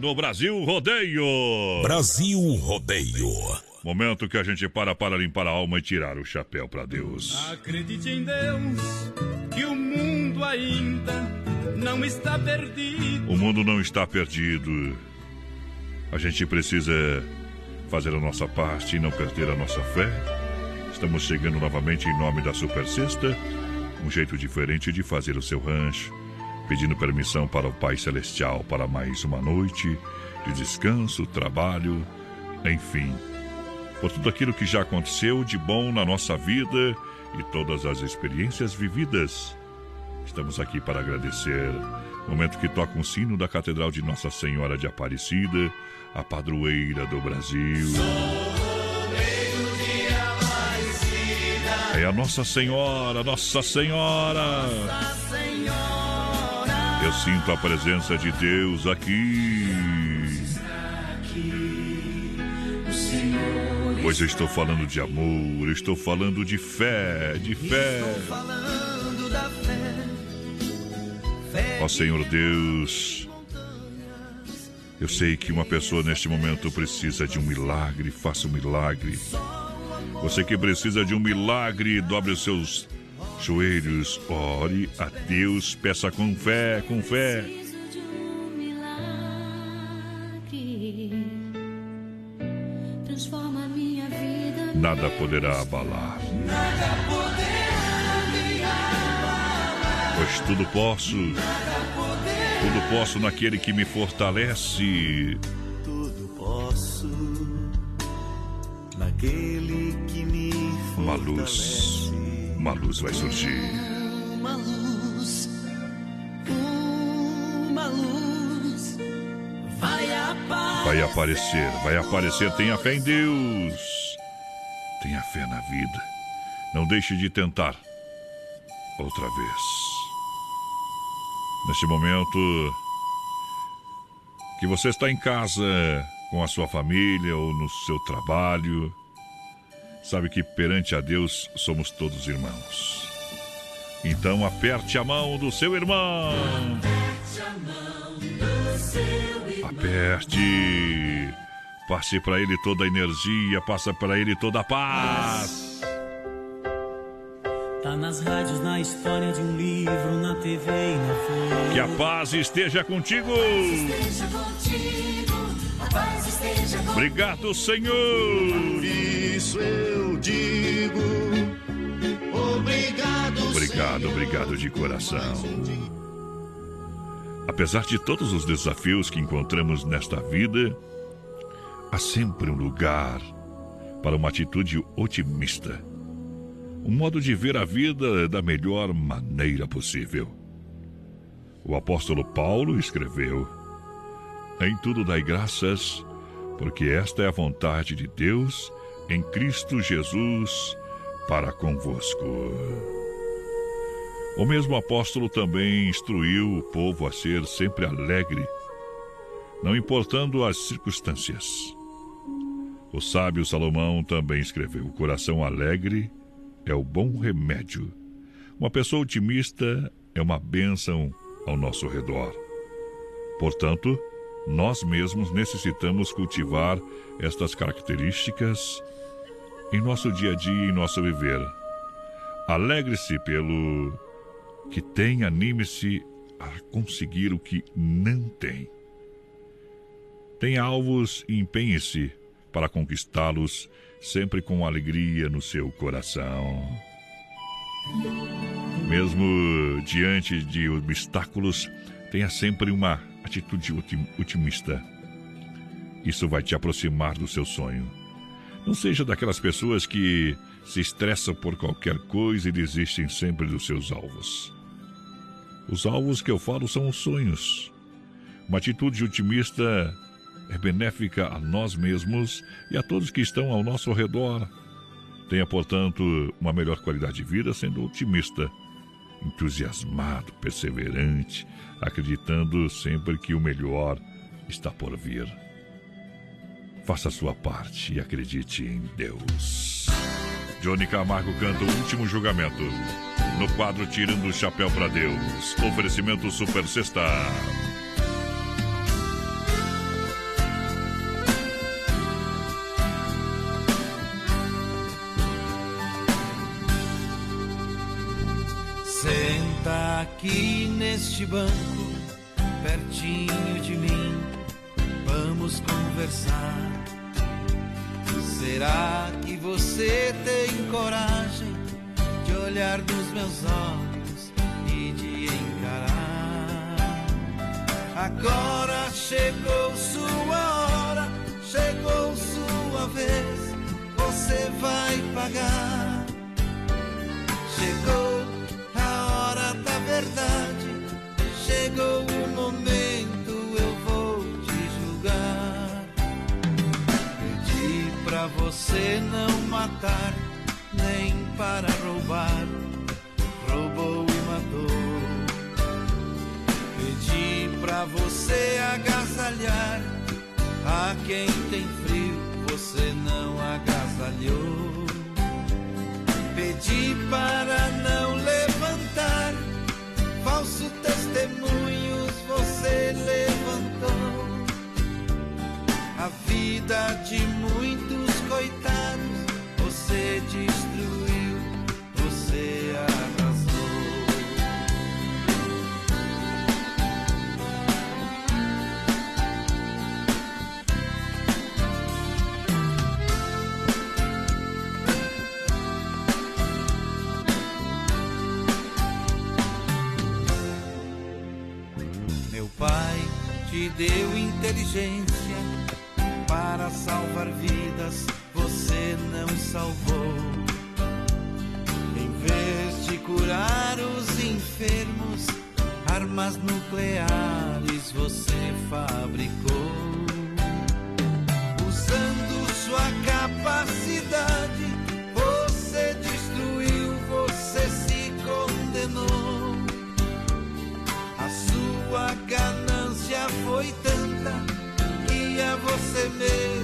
No Brasil Rodeio. Brasil Rodeio. Momento que a gente para para limpar a alma e tirar o chapéu para Deus. Acredite em Deus, que o mundo ainda não está perdido. O mundo não está perdido. A gente precisa fazer a nossa parte e não perder a nossa fé. Estamos chegando novamente em nome da Super Sexta, um jeito diferente de fazer o seu rancho, pedindo permissão para o Pai Celestial para mais uma noite de descanso, trabalho, enfim, por tudo aquilo que já aconteceu de bom na nossa vida e todas as experiências vividas. Estamos aqui para agradecer. Momento que toca um sino da Catedral de Nossa Senhora de Aparecida, a padroeira do Brasil. É a Nossa Senhora, Nossa Senhora. Eu sinto a presença de Deus aqui. Pois eu estou falando de amor, estou falando de fé, de fé Ó Senhor Deus, eu sei que uma pessoa neste momento precisa de um milagre, faça um milagre. Você que precisa de um milagre, dobre os seus joelhos, ore a Deus, peça com fé, com fé. Nada poderá abalar, Nada poderá me abalar. pois tudo posso, tudo posso naquele que me fortalece. Tudo posso naquele que me Uma luz, uma luz vai surgir. uma luz, uma luz vai aparecer. Vai aparecer, vai aparecer. Tenha fé em Deus. Tenha fé na vida. Não deixe de tentar. Outra vez. Neste momento que você está em casa com a sua família ou no seu trabalho, sabe que perante a Deus somos todos irmãos. Então aperte a mão do seu irmão. Aperte. Passe para ele toda a energia, passa para ele toda a paz. Tá nas rádios, na história de um livro, na TV e na folha. Que a paz esteja contigo. Esteja contigo, a paz esteja contigo. Obrigado, Senhor. Isso eu digo obrigado. Obrigado, obrigado de coração. Apesar de todos os desafios que encontramos nesta vida, há sempre um lugar para uma atitude otimista. Um modo de ver a vida da melhor maneira possível. O apóstolo Paulo escreveu: Em tudo dai graças, porque esta é a vontade de Deus em Cristo Jesus para convosco. O mesmo apóstolo também instruiu o povo a ser sempre alegre, não importando as circunstâncias. O sábio Salomão também escreveu: O coração alegre é o bom remédio. Uma pessoa otimista é uma bênção ao nosso redor. Portanto, nós mesmos necessitamos cultivar estas características em nosso dia a dia em nosso viver. Alegre-se pelo que tem, anime-se a conseguir o que não tem. Tenha alvos e empenhe-se para conquistá-los, sempre com alegria no seu coração. Mesmo diante de obstáculos, tenha sempre uma atitude otimista. Isso vai te aproximar do seu sonho. Não seja daquelas pessoas que se estressam por qualquer coisa e desistem sempre dos seus alvos. Os alvos que eu falo são os sonhos. Uma atitude otimista é benéfica a nós mesmos e a todos que estão ao nosso redor. Tenha, portanto, uma melhor qualidade de vida sendo otimista, entusiasmado, perseverante, acreditando sempre que o melhor está por vir. Faça a sua parte e acredite em Deus. Johnny Camargo canta o último julgamento. No quadro Tirando o Chapéu para Deus. Oferecimento Super Sexta. Senta aqui neste banco, pertinho de mim, vamos conversar. Será que você tem coragem de olhar nos meus olhos e de encarar? Agora chegou sua hora, chegou sua vez, você vai pagar. Chegou a hora da verdade, chegou o momento, você não matar, nem para roubar, roubou e matou. Pedi pra você agasalhar, a quem tem frio, você não agasalhou. Pedi para não levantar falso testemunhos, você levantou a vida de muitos te deu inteligência para salvar vidas, você não salvou. Em vez de curar os enfermos, armas nucleares você fabricou. Usando sua capacidade, você destruiu, você se condenou. A sua ganância você mesmo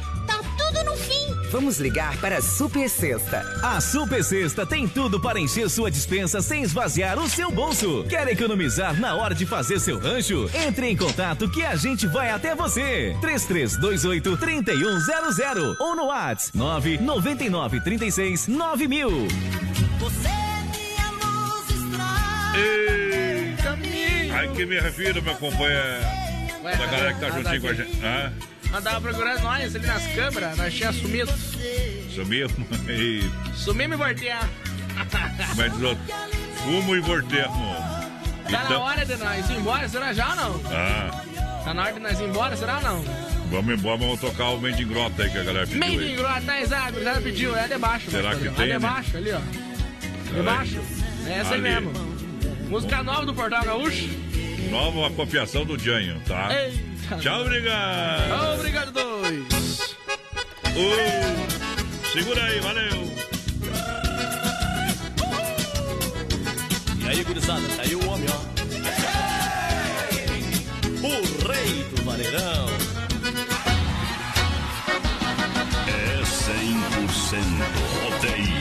Vamos ligar para a Super Sexta. A Super Sexta tem tudo para encher sua dispensa sem esvaziar o seu bolso. Quer economizar na hora de fazer seu rancho? Entre em contato que a gente vai até você. 3328 3100 ou no WhatsApp 999 36 9000. Ei, Aí que me refiro, meu companheiro. Da galera que tá ah, juntinho com a gente. Hã? Andava procurando nós ali nas câmeras, nós tínhamos sumido. Sumiu? *laughs* E Sumimos e como é que diz outro? Fumo e voltemos. Tá na hora de nós ir embora, será já ou não? Ah, Tá na hora de nós ir embora, será ou não? vamos embora, vamos tocar o Mendigrota aí que a galera pediu. Aí. de grota, exato, já pediu, é debaixo. Será mas, que padrão. tem, É né? debaixo, ali, ó. Debaixo. É essa aí Ali. mesmo. Música nova do Portal Gaúcho. Nova copiação do Janho, tá? Eita. Tchau, obrigado. Obrigado, dois. Ô, segura aí, valeu. E aí, gurizada, aí o homem, ó. O rei do vaneirão. É 100% rodeio.